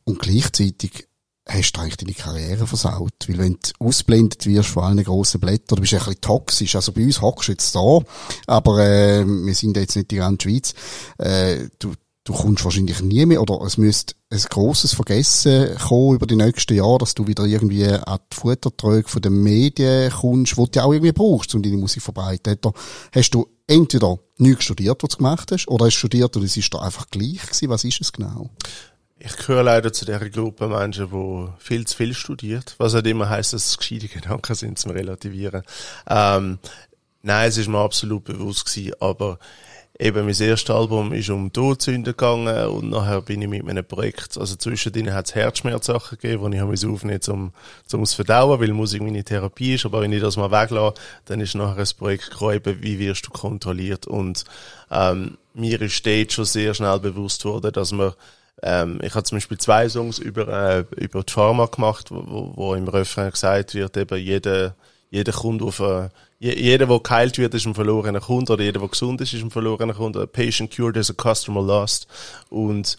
und gleichzeitig hast du eigentlich deine Karriere versaut. Weil wenn du ausblendet wirst von allen grossen Blättern, du bist ein bisschen toxisch. Also bei uns hockst du jetzt da, aber äh, wir sind jetzt nicht die ganze Schweiz. Äh, du, du kommst wahrscheinlich nie mehr, oder es müsste ein grosses Vergessen kommen über die nächsten Jahre, dass du wieder irgendwie an die Futtertröge von den Medien kommst, wo du auch irgendwie brauchst, um deine Musik verbreiten. Hast du entweder nichts studiert, was du gemacht hast, oder hast du studiert und es ist da einfach gleich gewesen. Was ist es genau? Ich gehöre leider zu der Gruppe Menschen, die viel zu viel studiert. Was halt immer heisst, dass es gescheite Gedanken sind zum Relativieren. Ähm, nein, es ist mir absolut bewusst gewesen, aber eben mein erstes Album ist um Todsünden gegangen und nachher bin ich mit meinem Projekt, also zwischendrin hat es Herzschmerzsachen gegeben, die ich habe aufnehmen zum, zum es verdauen, weil Musik meine Therapie ist, aber wenn ich das mal weglasse, dann ist nachher ein Projekt gekommen, wie wirst du kontrolliert und ähm, mir ist dort schon sehr schnell bewusst worden, dass man ähm, ich habe zum Beispiel zwei Songs über, äh, über die Pharma gemacht, wo, wo im Refrain gesagt wird, eben jeder, jeder Kunde auf eine, jeder, der geheilt wird, ist ein verlorener Kunde, oder jeder, der gesund ist, ist ein verlorener Kunde. A patient cured is a customer lost. Und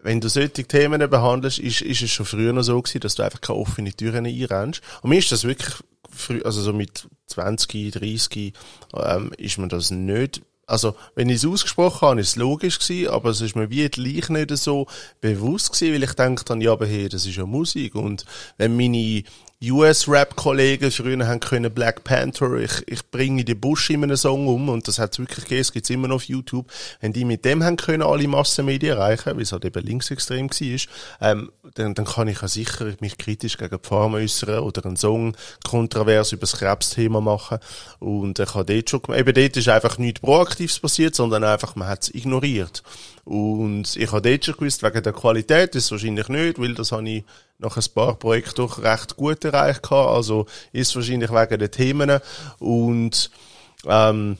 wenn du solche Themen behandelst, ist, ist es schon früher noch so gewesen, dass du einfach keine offenen Türen einrennst. Und mir ist das wirklich früh, also so mit 20, 30, ähm, ist mir das nicht also, wenn ich es ausgesprochen habe, ist es logisch gewesen, aber es ist mir wie gleich nicht so bewusst gewesen, weil ich denke dann, ja, aber hey, das ist ja Musik und wenn meine US-Rap-Kollegen früher haben können Black Panther, ich, ich bringe die Busch in einem Song um und das hat wirklich gegeben, es gibt's immer noch auf YouTube. Wenn die mit dem haben können alle Massenmedien erreichen, weil es halt eben linksextrem war, ähm, dann, dann kann ich ja sicher mich kritisch gegen die Pharma äußern oder einen Song kontrovers über das Krebsthema machen und ich habe dort schon, eben dort ist einfach nichts Proaktives passiert, sondern einfach, man hat es ignoriert. Und ich habe dort schon gewusst, wegen der Qualität ist es wahrscheinlich nicht, weil das habe ich nach ein paar Projekten doch recht gut erreicht gehabt. Also ist wahrscheinlich wegen den Themen. Und ähm,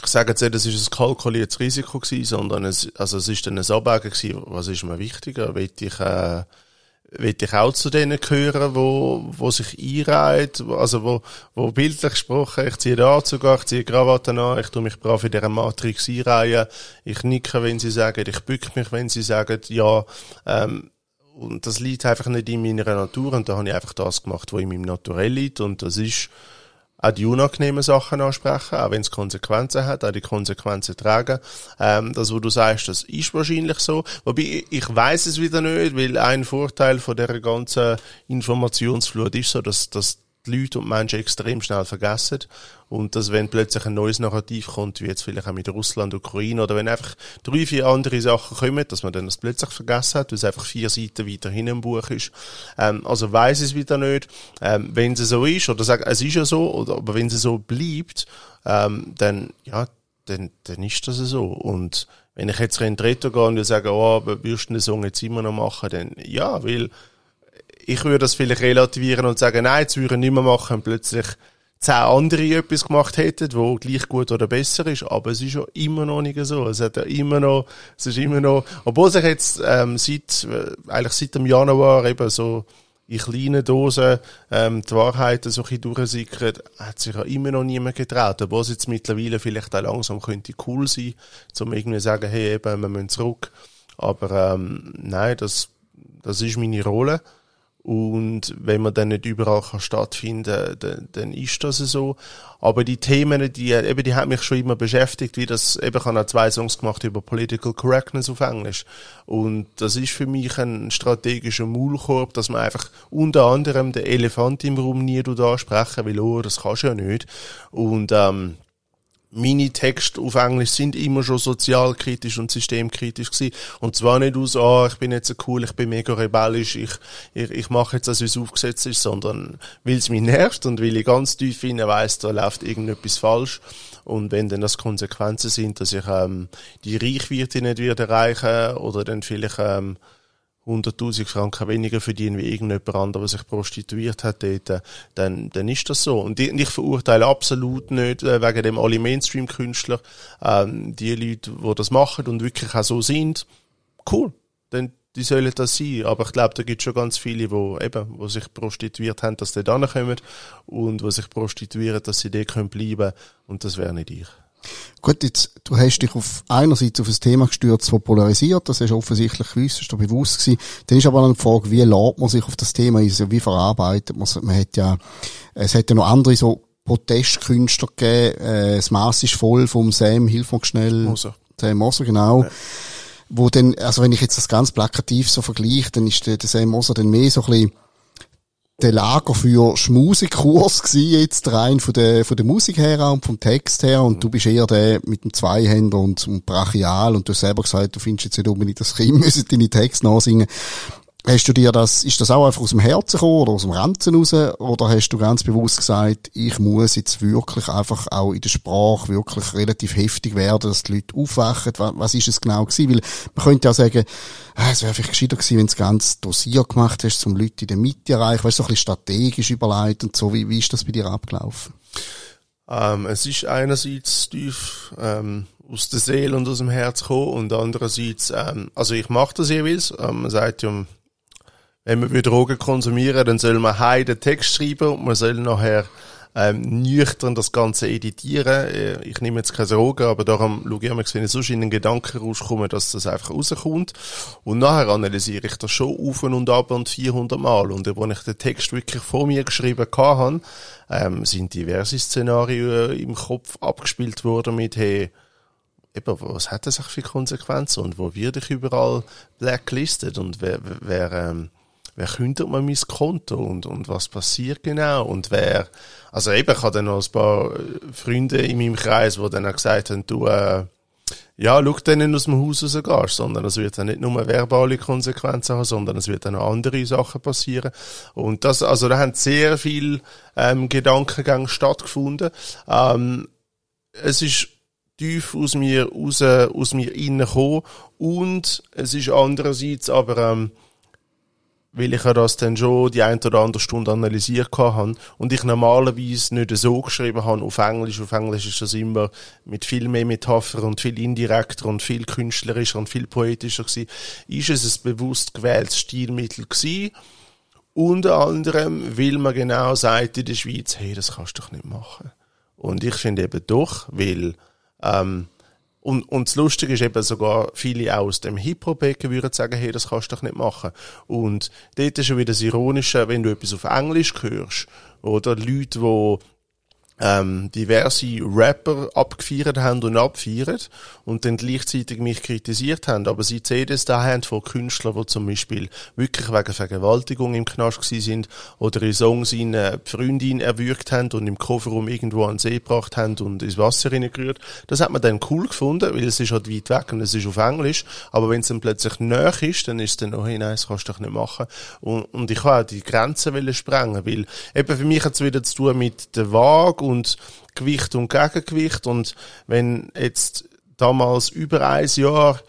ich sage jetzt nicht, das ist ein kalkuliertes Risiko gewesen, sondern es, also es ist dann ein Abwägen gewesen, was ist mir wichtiger? Will ich, äh, will ich auch zu denen gehören, wo, wo sich einreiht, also wo, wo bildlich gesprochen, ich ziehe den Anzug an, ich ziehe Krawatte an, ich tue mich brav in dieser Matrix einreihen, ich nicke, wenn sie sagen, ich bück mich, wenn sie sagen, ja, ähm, und das liegt einfach nicht in meiner Natur und da habe ich einfach das gemacht, was in meinem Naturell liegt und das ist auch die unangenehmen Sachen ansprechen, auch wenn es Konsequenzen hat, auch die Konsequenzen tragen. Ähm, das, wo du sagst, das ist wahrscheinlich so. Wobei, ich weiß es wieder nicht, weil ein Vorteil von der ganzen Informationsflut ist so, dass, dass die Leute und die Menschen extrem schnell vergessen. Und dass, wenn plötzlich ein neues Narrativ kommt, wie jetzt vielleicht auch mit Russland, Ukraine, oder wenn einfach drei, vier andere Sachen kommen, dass man dann das plötzlich vergessen hat, weil es einfach vier Seiten weiter hin im Buch ist. Ähm, also weiß es wieder nicht. Ähm, wenn es so ist, oder sagt, es ist ja so, oder, aber wenn es so bleibt, ähm, dann, ja, dann, dann ist das so. Und wenn ich jetzt in Retro gehe und sage, oh, wirst du den Song jetzt immer noch machen, dann ja, weil ich würde das vielleicht relativieren und sagen, nein, jetzt würde ich nicht mehr machen und plötzlich zehn andere etwas gemacht hätten, wo gleich gut oder besser ist, aber es ist ja immer noch nicht so. Es hat ja immer noch, es ist immer noch, obwohl sich jetzt ähm, seit, äh, eigentlich seit dem Januar eben so in kleinen Dosen ähm, die Wahrheiten so ein durchsickert, hat sich ja immer noch niemand getraut, obwohl es jetzt mittlerweile vielleicht auch langsam könnte cool sein, zum irgendwie sagen, hey, eben, wir müssen zurück. Aber ähm, nein, das, das ist meine Rolle. Und wenn man dann nicht überall kann stattfinden, dann, dann ist das so. Aber die Themen, die, eben, die haben mich schon immer beschäftigt, wie das, eben, ich habe auch zwei Songs gemacht über Political Correctness auf Englisch. Und das ist für mich ein strategischer Maulkorb, dass man einfach unter anderem den Elefant im Raum nie ansprechen will, oh, das kannst du ja nicht. Und, ähm, meine Texte auf Englisch sind immer schon sozialkritisch und systemkritisch gewesen. Und zwar nicht aus, ah, oh, ich bin jetzt so cool, ich bin mega rebellisch, ich, ich, ich mache jetzt, wie es aufgesetzt ist, sondern weil es mich nervt und weil ich ganz tief innen weiss, da läuft irgendetwas falsch. Und wenn dann das Konsequenzen sind, dass ich ähm, die Reichweite nicht wieder erreiche oder dann vielleicht ähm, 100.000 Franken weniger verdienen wie irgendjemand anderer, der sich prostituiert hat dort, dann, dann ist das so. Und ich, verurteile absolut nicht äh, wegen dem alle Mainstream-Künstler, ähm, die Leute, die das machen und wirklich auch so sind, cool, dann die sollen das sein. Aber ich glaube, da gibt schon ganz viele, die eben, wo sich prostituiert haben, dass die da kommen und wo sich prostituieren, dass sie dort bleiben können. Und das wäre nicht ich. Gut, jetzt, du hast dich auf einerseits auf ein Thema gestürzt, das polarisiert, das ist offensichtlich gewusst, das ist dir bewusst gewesen. Dann ist aber eine Frage, wie lädt man sich auf das Thema ein, also wie verarbeitet man es? Man hat ja, es hat ja noch andere so Protestkünstler gegeben, äh, das Mass ist voll vom Sam, hilf mir schnell. Moser. Sam Moser, genau. Ja. Wo dann, also wenn ich jetzt das ganz plakativ so vergleiche, dann ist der, der Sam Moser dann mehr so ein bisschen, der Lager für Schmusikurs gsi jetzt rein von der von der Musik her und vom Text her und du bist eher der mit dem Zweihänder und, und Brachial und du hast selber gesagt, du findest jetzt nicht unbedingt das Kind müssen deine Texte nachsingen. Hast du dir das, ist das auch einfach aus dem Herzen gekommen oder aus dem Ranzen raus? Oder hast du ganz bewusst gesagt, ich muss jetzt wirklich einfach auch in der Sprache wirklich relativ heftig werden, dass die Leute aufwachen? Was ist es genau gewesen? Weil man könnte ja sagen, äh, es wäre vielleicht gescheiter gewesen, wenn du es ganz dosiert gemacht hast, um Leute in der Mitte erreichen, weißt du, so ein bisschen strategisch überlegt und so. Wie, wie ist das bei dir abgelaufen? Ähm, es ist einerseits tief, ähm, aus der Seele und aus dem Herz gekommen und andererseits, ähm, also ich mache das jeweils, ähm, man sagt ja, wenn man Drogen konsumieren dann soll man heim den Text schreiben und man soll nachher ähm, nüchtern das Ganze editieren. Äh, ich nehme jetzt keine Drogen, aber darum schaue ich immer, wenn ich sonst in den Gedanken rauskomme, dass das einfach rauskommt. Und nachher analysiere ich das schon auf und ab und 400 Mal. Und als ich den Text wirklich vor mir geschrieben hatte, ähm, sind diverse Szenarien im Kopf abgespielt worden mit, hey, eben, was hat das für Konsequenzen und wo werde ich überall blacklisted und wer, wer ähm, wer kündet mir mein Konto und, und was passiert genau und wer, also eben, ich dann noch ein paar Freunde in meinem Kreis, die dann auch gesagt haben, du, äh, ja, schau dann nicht aus dem Haus rausgehst, sondern es wird dann nicht nur verbale Konsequenzen haben, sondern es wird dann auch andere Sachen passieren. Und das, also da haben sehr viel ähm, Gedankengänge stattgefunden. Ähm, es ist tief aus mir raus, aus mir innen gekommen und es ist andererseits aber ähm, weil ich ja das dann schon die ein oder andere Stunde analysiert habe und ich normalerweise nicht so geschrieben habe auf Englisch. Auf Englisch ist das immer mit viel mehr Metapher und viel indirekter und viel künstlerischer und viel poetischer gewesen. Ist es ein bewusst gewähltes Stilmittel gewesen? Unter anderem, weil man genau sagt in der Schweiz, hey, das kannst du doch nicht machen. Und ich finde eben doch, weil ähm, und, und das Lustige ist eben sogar, viele auch aus dem Hip-Hop-Ecken würden sagen, hey, das kannst du doch nicht machen. Und dort ist schon wieder das Ironische, wenn du etwas auf Englisch hörst, oder Leute, die ähm, diverse Rapper abgefeiert haben und abfeiern und dann gleichzeitig mich kritisiert haben. Aber sie CDs da haben von Künstlern, die zum Beispiel wirklich wegen Vergewaltigung im Knast gewesen sind oder in Songs eine Freundin erwürgt haben und im Kofferraum irgendwo an den See gebracht haben und ins Wasser reingerührt. Das hat man dann cool gefunden, weil es ist halt weit weg und es ist auf Englisch. Aber wenn es dann plötzlich näher ist, dann ist es dann, oh hey, nein, das kannst du doch nicht machen. Und, und ich wollte auch die Grenzen sprengen, weil eben für mich hat es wieder zu tun mit der Waage und Gewicht und Gegengewicht. Und wenn jetzt damals über ein Jahr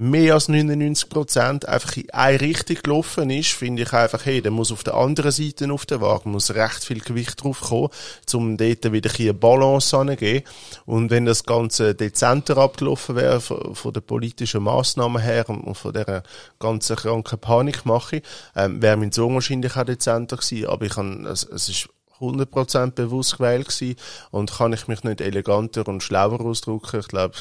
mehr als 99 Prozent einfach in eine Richtung gelaufen ist, finde ich einfach, hey, da muss auf der anderen Seite auf der Waage muss recht viel Gewicht drauf kommen, um dort wieder eine Balance anzugeben. Und wenn das Ganze dezenter abgelaufen wäre, von, von der politischen Massnahmen her und von der ganzen kranken Panikmache, ähm, wäre mein Song wahrscheinlich auch dezenter gewesen. Aber ich kann, es, es ist 100% bewusst gewählt gewesen und kann ich mich nicht eleganter und schlauer ausdrücken. Ich glaube,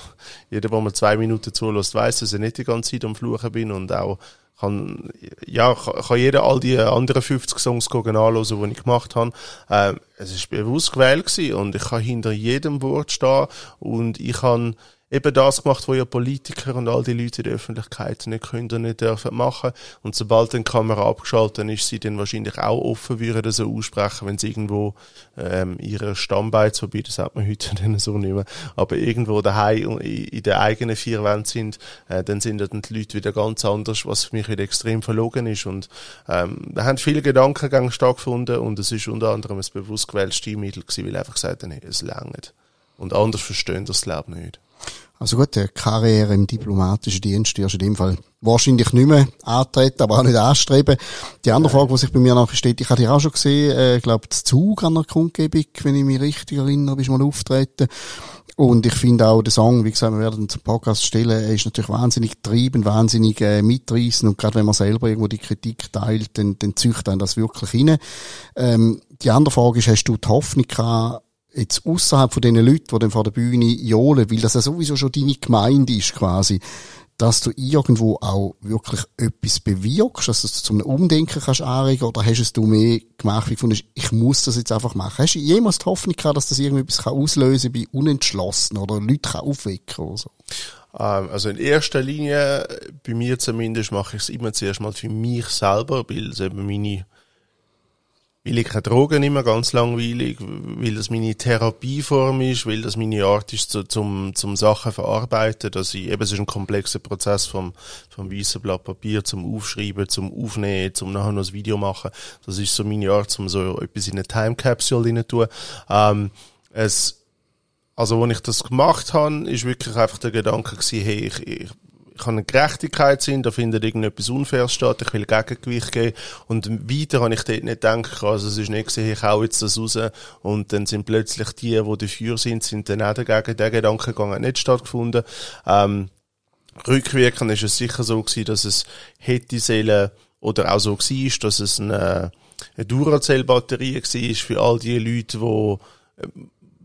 jeder, der mir zwei Minuten zulässt, weiß, dass ich nicht die ganze Zeit am Fluchen bin und auch kann, ja, kann jeder all die anderen 50 Songs anschauen, die ich gemacht habe. Ähm, es ist bewusst gewählt gewesen und ich kann hinter jedem Wort stehen und ich kann eben das gemacht, was ja Politiker und all die Leute in der Öffentlichkeit nicht können nicht dürfen machen. Und sobald die Kamera abgeschaltet ist, sie dann wahrscheinlich auch offen würden so aussprechen, wenn sie irgendwo ähm, ihre Stammbeiz, wobei das hat man heute dann so nicht mehr, aber irgendwo daheim in den eigenen vier Wänden sind, äh, dann sind dann die Leute wieder ganz anders, was für mich wieder extrem verlogen ist. Und ähm, da haben viele Gedankengänge stattgefunden und es ist unter anderem ein bewusst gewähltes Stilmittel gewesen, weil einfach gesagt haben, es langt. Und anders verstehen das Leben nicht. Also gut, eine Karriere im diplomatischen Dienst wirst du in dem Fall wahrscheinlich nicht mehr antreten, aber auch nicht anstreben. Die andere Frage, die sich bei mir nachher stellt, ich habe dich auch schon gesehen, äh, ich glaube, das Zug an der Kundgebung, wenn ich mich richtig erinnere, bist du mal auftreten. Und ich finde auch, der Song, wie gesagt, wir werden zum Podcast stellen, er ist natürlich wahnsinnig trieben, wahnsinnig äh, mitreißend und gerade wenn man selber irgendwo die Kritik teilt, dann, dann züchtet einen das wirklich rein. Ähm, die andere Frage ist, hast du die Hoffnung gehabt, jetzt außerhalb von den Leuten, die dann vor der Bühne johlen, weil das ja sowieso schon deine Gemeinde ist quasi, dass du irgendwo auch wirklich etwas bewirkst, dass du zum Umdenken kannst anregen oder hast es du mehr gemacht, wie du findest, ich muss das jetzt einfach machen? Hast du jemals die Hoffnung gehabt, dass das irgendetwas kann auslösen bei Unentschlossenen oder Leute kann aufwecken oder so? Ähm, also in erster Linie, bei mir zumindest, mache ich es immer zuerst mal für mich selber, weil es eben meine ich keine Drogen immer ganz langweilig, weil das meine Therapieform ist, weil das meine Art ist, zu, zum, zum Sachen verarbeiten, dass ich, eben, es ist ein komplexer Prozess vom, vom weißen Blatt Papier zum Aufschreiben, zum Aufnehmen, zum nachher noch ein Video machen. Das ist so meine Art, um so etwas in eine Time Capsule rein tun. Ähm, es, also, als ich das gemacht habe, ist wirklich einfach der Gedanke gewesen, hey, ich, ich habe eine Gerechtigkeitssinn, da findet irgendetwas Unfaires statt, ich will Gegengewicht geben. Und weiter habe ich dort nicht gedacht, also es ist nicht gesehen, ich hau jetzt das raus. Und dann sind plötzlich die, die dafür sind, sind dann auch dagegen. Der Gedankengang hat nicht stattgefunden. Ähm, rückwirkend ist es sicher so gewesen, dass es hätte sollen, oder auch so war, dass es eine, eine Duracell-Batterie war für all die Leute, die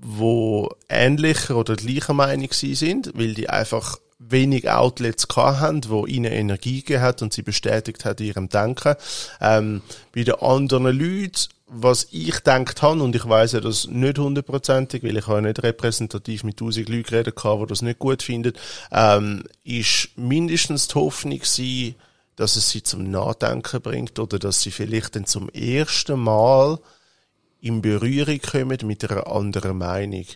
wo ähnlicher oder gleicher Meinung sind, weil die einfach wenig Outlets haben, wo ihnen Energie gegeben hat und sie bestätigt hat in ihrem Denken. Ähm, bei den anderen Leuten, was ich denkt habe, und ich weiß ja das nicht hundertprozentig, weil ich habe ja nicht repräsentativ mit tausend Leuten geredet die das nicht gut finden, ähm, ist mindestens die Hoffnung gewesen, dass es sie zum Nachdenken bringt oder dass sie vielleicht dann zum ersten Mal in Berührung kommen mit einer anderen Meinung.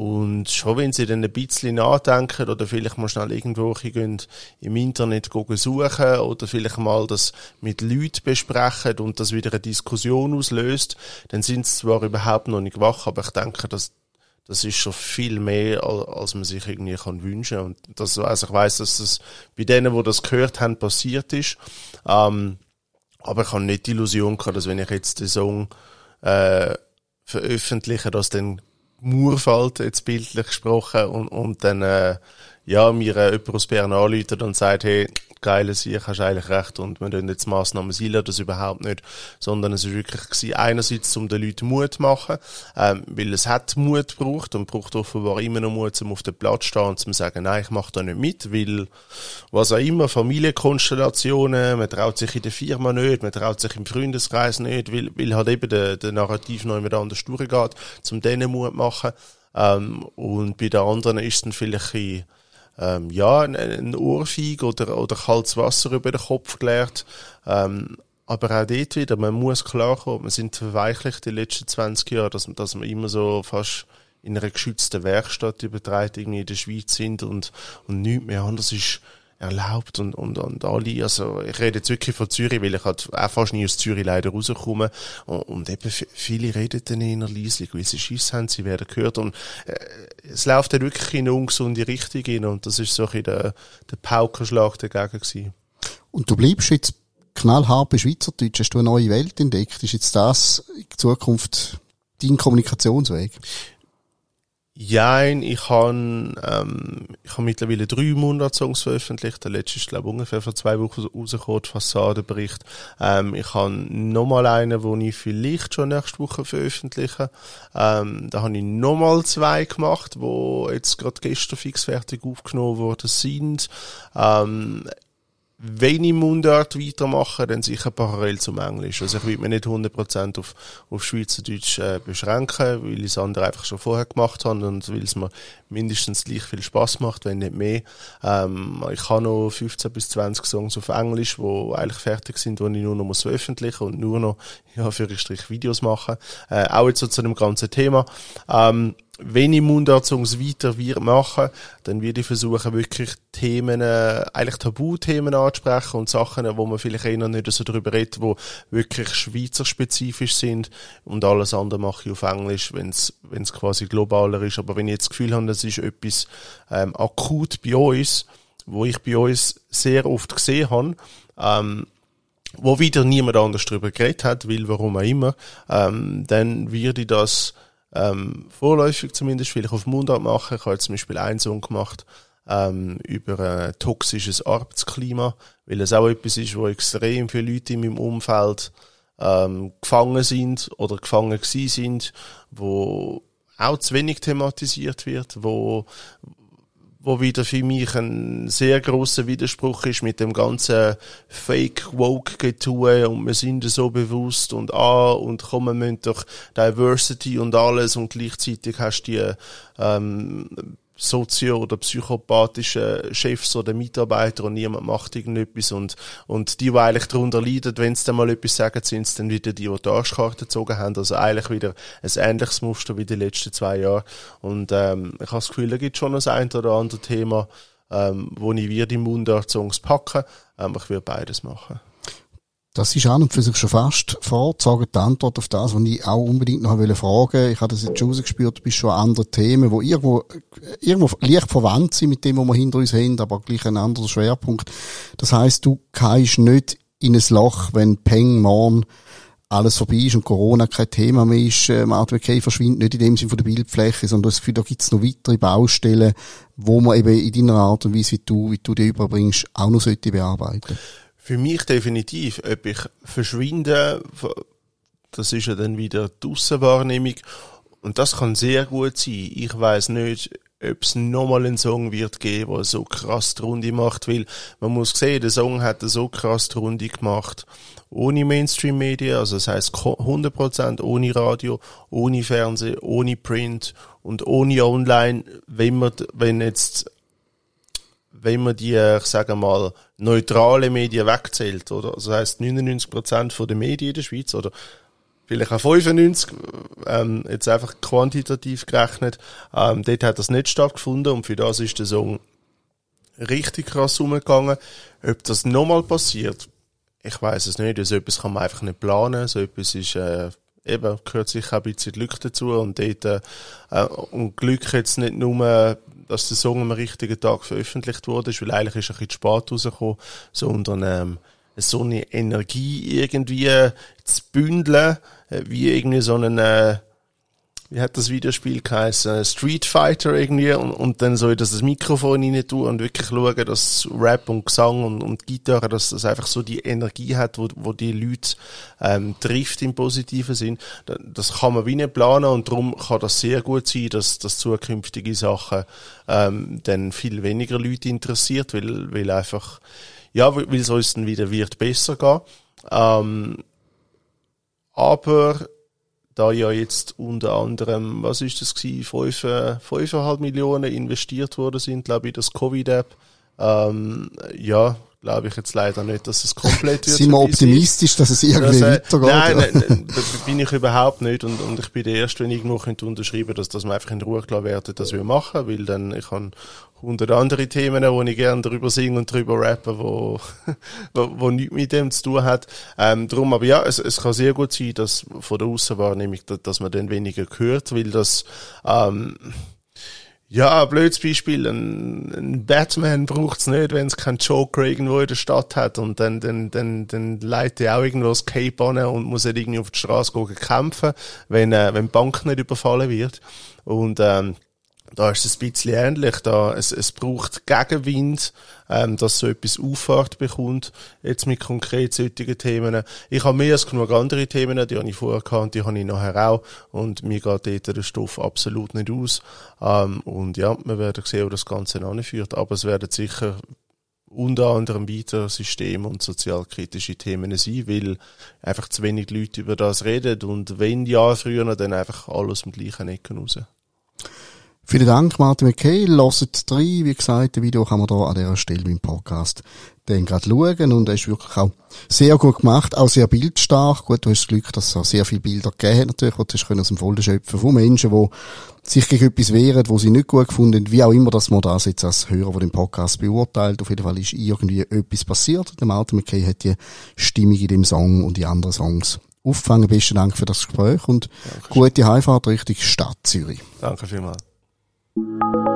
Und schon wenn sie dann ein bisschen nachdenken oder vielleicht mal schnell irgendwo gehen, im Internet suchen oder vielleicht mal das mit Leuten besprechen und das wieder eine Diskussion auslöst, dann sind sie zwar überhaupt noch nicht wach, aber ich denke, dass das ist schon viel mehr, als man sich irgendwie kann wünschen und das, also ich weiß, dass das bei denen, wo das gehört haben, passiert ist. Ähm, aber ich habe nicht die Illusion gehabt, dass wenn ich jetzt den Song äh, veröffentliche, dass dann Murfeld jetzt bildlich gesprochen und, und dann äh, ja, mir äh, jemand aus Bern anruft und sagt, hey, geile Sieg, hast eigentlich recht und wir tun jetzt Massnahmen sein, das überhaupt nicht, sondern es ist wirklich gewesen, einerseits, um den Leuten Mut zu machen, ähm, weil es hat Mut gebraucht und braucht offenbar immer noch Mut, um auf dem Platz zu stehen und zu sagen, nein, ich mache da nicht mit, weil was auch immer, Familienkonstellationen, man traut sich in der Firma nicht, man traut sich im Freundeskreis nicht, weil, weil halt eben der, der Narrativ noch immer anders durchgeht, zum denen Mut machen, ähm, und bei den anderen ist es dann vielleicht ein ähm, ja, ein, ein Ohrfeig oder, oder kaltes Wasser über den Kopf geleert. Ähm, aber auch dort wieder, man muss klarkommen, wir sind verweichlicht die letzten 20 Jahre, dass, dass wir immer so fast in einer geschützten Werkstatt übertreibt irgendwie in der Schweiz sind und, und nichts mehr anders ist erlaubt und, und, und alle, also ich rede jetzt wirklich von Zürich, weil ich halt auch fast nie aus Zürich leider rauskomme und, und eben viele reden dann eher leislich, weil sie Schiss haben, sie werden gehört und äh, es läuft dann wirklich in eine ungesunde Richtung hin und das ist so ein der, der Paukenschlag dagegen gewesen. Und du bleibst jetzt knallhart bei Schweizerdeutsch, hast du eine neue Welt entdeckt, ist jetzt das in Zukunft dein Kommunikationsweg? Jein, ich habe ähm, ich hab mittlerweile drei Mundart-Songs veröffentlicht. Der letzte ist, glaube ich, ungefähr vor zwei Wochen rausgekommen, Fassadenbericht. Ähm, ich habe nochmal einen, den ich vielleicht schon nächste Woche veröffentliche. Ähm, da habe ich nochmal zwei gemacht, wo jetzt gerade gestern fix fertig aufgenommen worden sind. Ähm, wenn ich Mundart weitermache, dann sicher parallel zum Englisch. Also ich will mich nicht 100% auf, auf Schweizerdeutsch äh, beschränken, weil ich es andere einfach schon vorher gemacht habe und weil es mir mindestens gleich viel Spaß macht, wenn nicht mehr. Ähm, ich habe noch 15 bis 20 Songs auf Englisch, die eigentlich fertig sind, die ich nur noch muss veröffentlichen und nur noch, ja, für Strich Videos machen. Äh, auch jetzt so zu einem ganzen Thema. Ähm, wenn ich Mundartsongs weiter machen dann würde ich versuchen, wirklich Themen, äh, eigentlich Tabuthemen anzusprechen und Sachen, wo man vielleicht eher nicht so darüber redet, wo wirklich schweizerspezifisch sind und alles andere mache ich auf Englisch, wenn es quasi globaler ist. Aber wenn ich jetzt das Gefühl habe, das ist etwas ähm, akut bei uns, wo ich bei uns sehr oft gesehen habe, ähm, wo wieder niemand anders darüber geredet hat, weil warum auch immer, ähm, dann würde ich das ähm, vorläufig zumindest vielleicht auf Mundart machen. Ich habe zum Beispiel einen Song gemacht ähm, über ein toxisches Arbeitsklima, weil es auch etwas ist, wo extrem viele Leute in meinem Umfeld ähm, gefangen sind oder gefangen gewesen sind, wo auch zu wenig thematisiert wird, wo wo wieder für mich ein sehr großer Widerspruch ist mit dem ganzen Fake Woke Getue und wir sind so bewusst und ah und kommen müssen durch Diversity und alles und gleichzeitig hast du die ähm, sozio- oder psychopathischen Chefs oder Mitarbeiter und niemand macht irgendetwas und, und die, die eigentlich darunter leiden, wenn sie dann mal etwas sagen, sind es dann wieder die, die die Arschkarte gezogen haben. Also eigentlich wieder ein ähnliches Muster wie die letzten zwei Jahre. Und ähm, ich habe das Gefühl, da gibt schon ein ein oder andere Thema, ähm, wo ich wieder die Mundart-Songs packen. Ähm, ich würde beides machen. Das ist an und für sich schon fast vorgezogen, die Antwort auf das, was ich auch unbedingt noch fragen wollte. Ich habe das jetzt schon rausgespürt, du bist schon an andere Themen, die irgendwo, irgendwo leicht verwandt sind mit dem, was wir hinter uns haben, aber gleich ein anderer Schwerpunkt. Das heisst, du kannst nicht in ein Loch, wenn Peng, Morn, alles vorbei ist und Corona kein Thema mehr ist, äh, Martin McKay verschwindet nicht in dem Sinne von der Bildfläche, sondern das Gefühl, da gibt es noch weitere Baustellen, wo man eben in deiner Art und Weise, wie du, wie du die überbringst, auch noch sollte bearbeiten. Für mich definitiv. Ob ich verschwinde, das ist ja dann wieder die Aussenwahrnehmung. Und das kann sehr gut sein. Ich weiß nicht, ob es nochmal einen Song wird geben, der so krass die Runde macht, weil man muss sehen, der Song hat so krass die Runde gemacht, ohne Mainstream-Medien, also das heißt 100% ohne Radio, ohne Fernsehen, ohne Print und ohne Online, wenn man, wenn jetzt, wenn man die, ich sage mal, neutrale Medien wegzählt, oder? Also das heißt 99% von den Medien in der Schweiz, oder vielleicht auch 95, ähm, jetzt einfach quantitativ gerechnet, ähm, dort hat das nicht stattgefunden und für das ist der Song richtig krass umgegangen. Ob das nochmal passiert, ich weiß es nicht. So etwas kann man einfach nicht planen. So etwas ist, äh, eben, gehört sicher ein bisschen Glück dazu und dort, äh, und Glück jetzt nicht nur, dass der Song am richtigen Tag veröffentlicht wurde, weil eigentlich ist er ein bisschen spät rausgekommen, sondern, ähm, so eine Energie irgendwie äh, zu bündeln, äh, wie irgendwie so einen, äh, wie hat das Videospiel geheißen, Street Fighter irgendwie und, und dann so dass das Mikrofon rein tun und wirklich schauen, dass Rap und Gesang und, und Gitarre, dass das einfach so die Energie hat, wo, wo die Leute ähm, trifft im positiven Sinn. Das kann man wie nicht planen und darum kann das sehr gut sein, dass, dass zukünftige Sachen ähm, dann viel weniger Leute interessiert, weil, weil einfach ja, weil es uns dann wieder wird besser gehen. Ähm, aber da ja jetzt unter anderem, was ist das gewesen, 5, 5,5 Millionen investiert worden sind, glaube ich, das Covid-App, ähm, ja, glaube ich jetzt leider nicht, dass es komplett wird. Sind wir optimistisch, dass es irgendwie das, weitergeht? Nein, nein, nein, da bin ich überhaupt nicht und, und ich bin der Erste, wenn ich irgendwo könnte unterschreiben, dass, dass wir einfach in Ruhe gelassen werden, dass wir machen, weil dann, ich habe hundert andere Themen, wo ich gerne darüber singe und darüber rappe, wo, wo, wo nichts mit dem zu tun hat. Ähm, drum, aber ja, es, es kann sehr gut sein, dass von der Aussenwahrnehmung, dass, dass man dann weniger hört, weil das, ähm, ja, blödes Beispiel, ein, ein Batman braucht's nicht, wenn es keinen Joker irgendwo in der Stadt hat und dann, dann, dann, dann leitet er auch irgendwo das Cape an und muss er irgendwie auf die Straße gehen kämpfen, wenn, äh, wenn die Bank nicht überfallen wird. Und, ähm, da ist es ein bisschen ähnlich. Da, es, es braucht Gegenwind, ähm, dass so etwas Auffahrt bekommt, jetzt mit konkret solchen Themen. Ich habe mehr als genug andere Themen, die habe ich vorher gehabt die habe ich nachher auch. Und mir geht dort der Stoff absolut nicht aus. Ähm, und ja, wir werden sehen, wo das Ganze anführt. Aber es werden sicher unter anderem weiter System- und sozialkritische Themen sein, weil einfach zu wenig Leute über das reden und wenn ja früher, dann einfach alles mit gleichen Ecken raus. Vielen Dank, Martin McKay. Hört drei. Wie gesagt, das Video kann man hier an dieser Stelle im Podcast dann gerade schauen. Und er ist wirklich auch sehr gut gemacht, auch sehr bildstark. Gut, du hast das Glück, dass es auch sehr viele Bilder gegeben hat, natürlich, wo du aus dem Folder schöpfen von Menschen, die sich gegen etwas wehren, wo sie nicht gut gefunden haben. Wie auch immer, dass man das jetzt als Hörer von dem Podcast beurteilt. Auf jeden Fall ist irgendwie etwas passiert. Der Martin McKay hat die Stimmung in dem Song und die anderen Songs aufgefangen. Besten Dank für das Gespräch und Dankeschön. gute Heimfahrt Richtung Stadt Zürich. Danke vielmals. Thank you.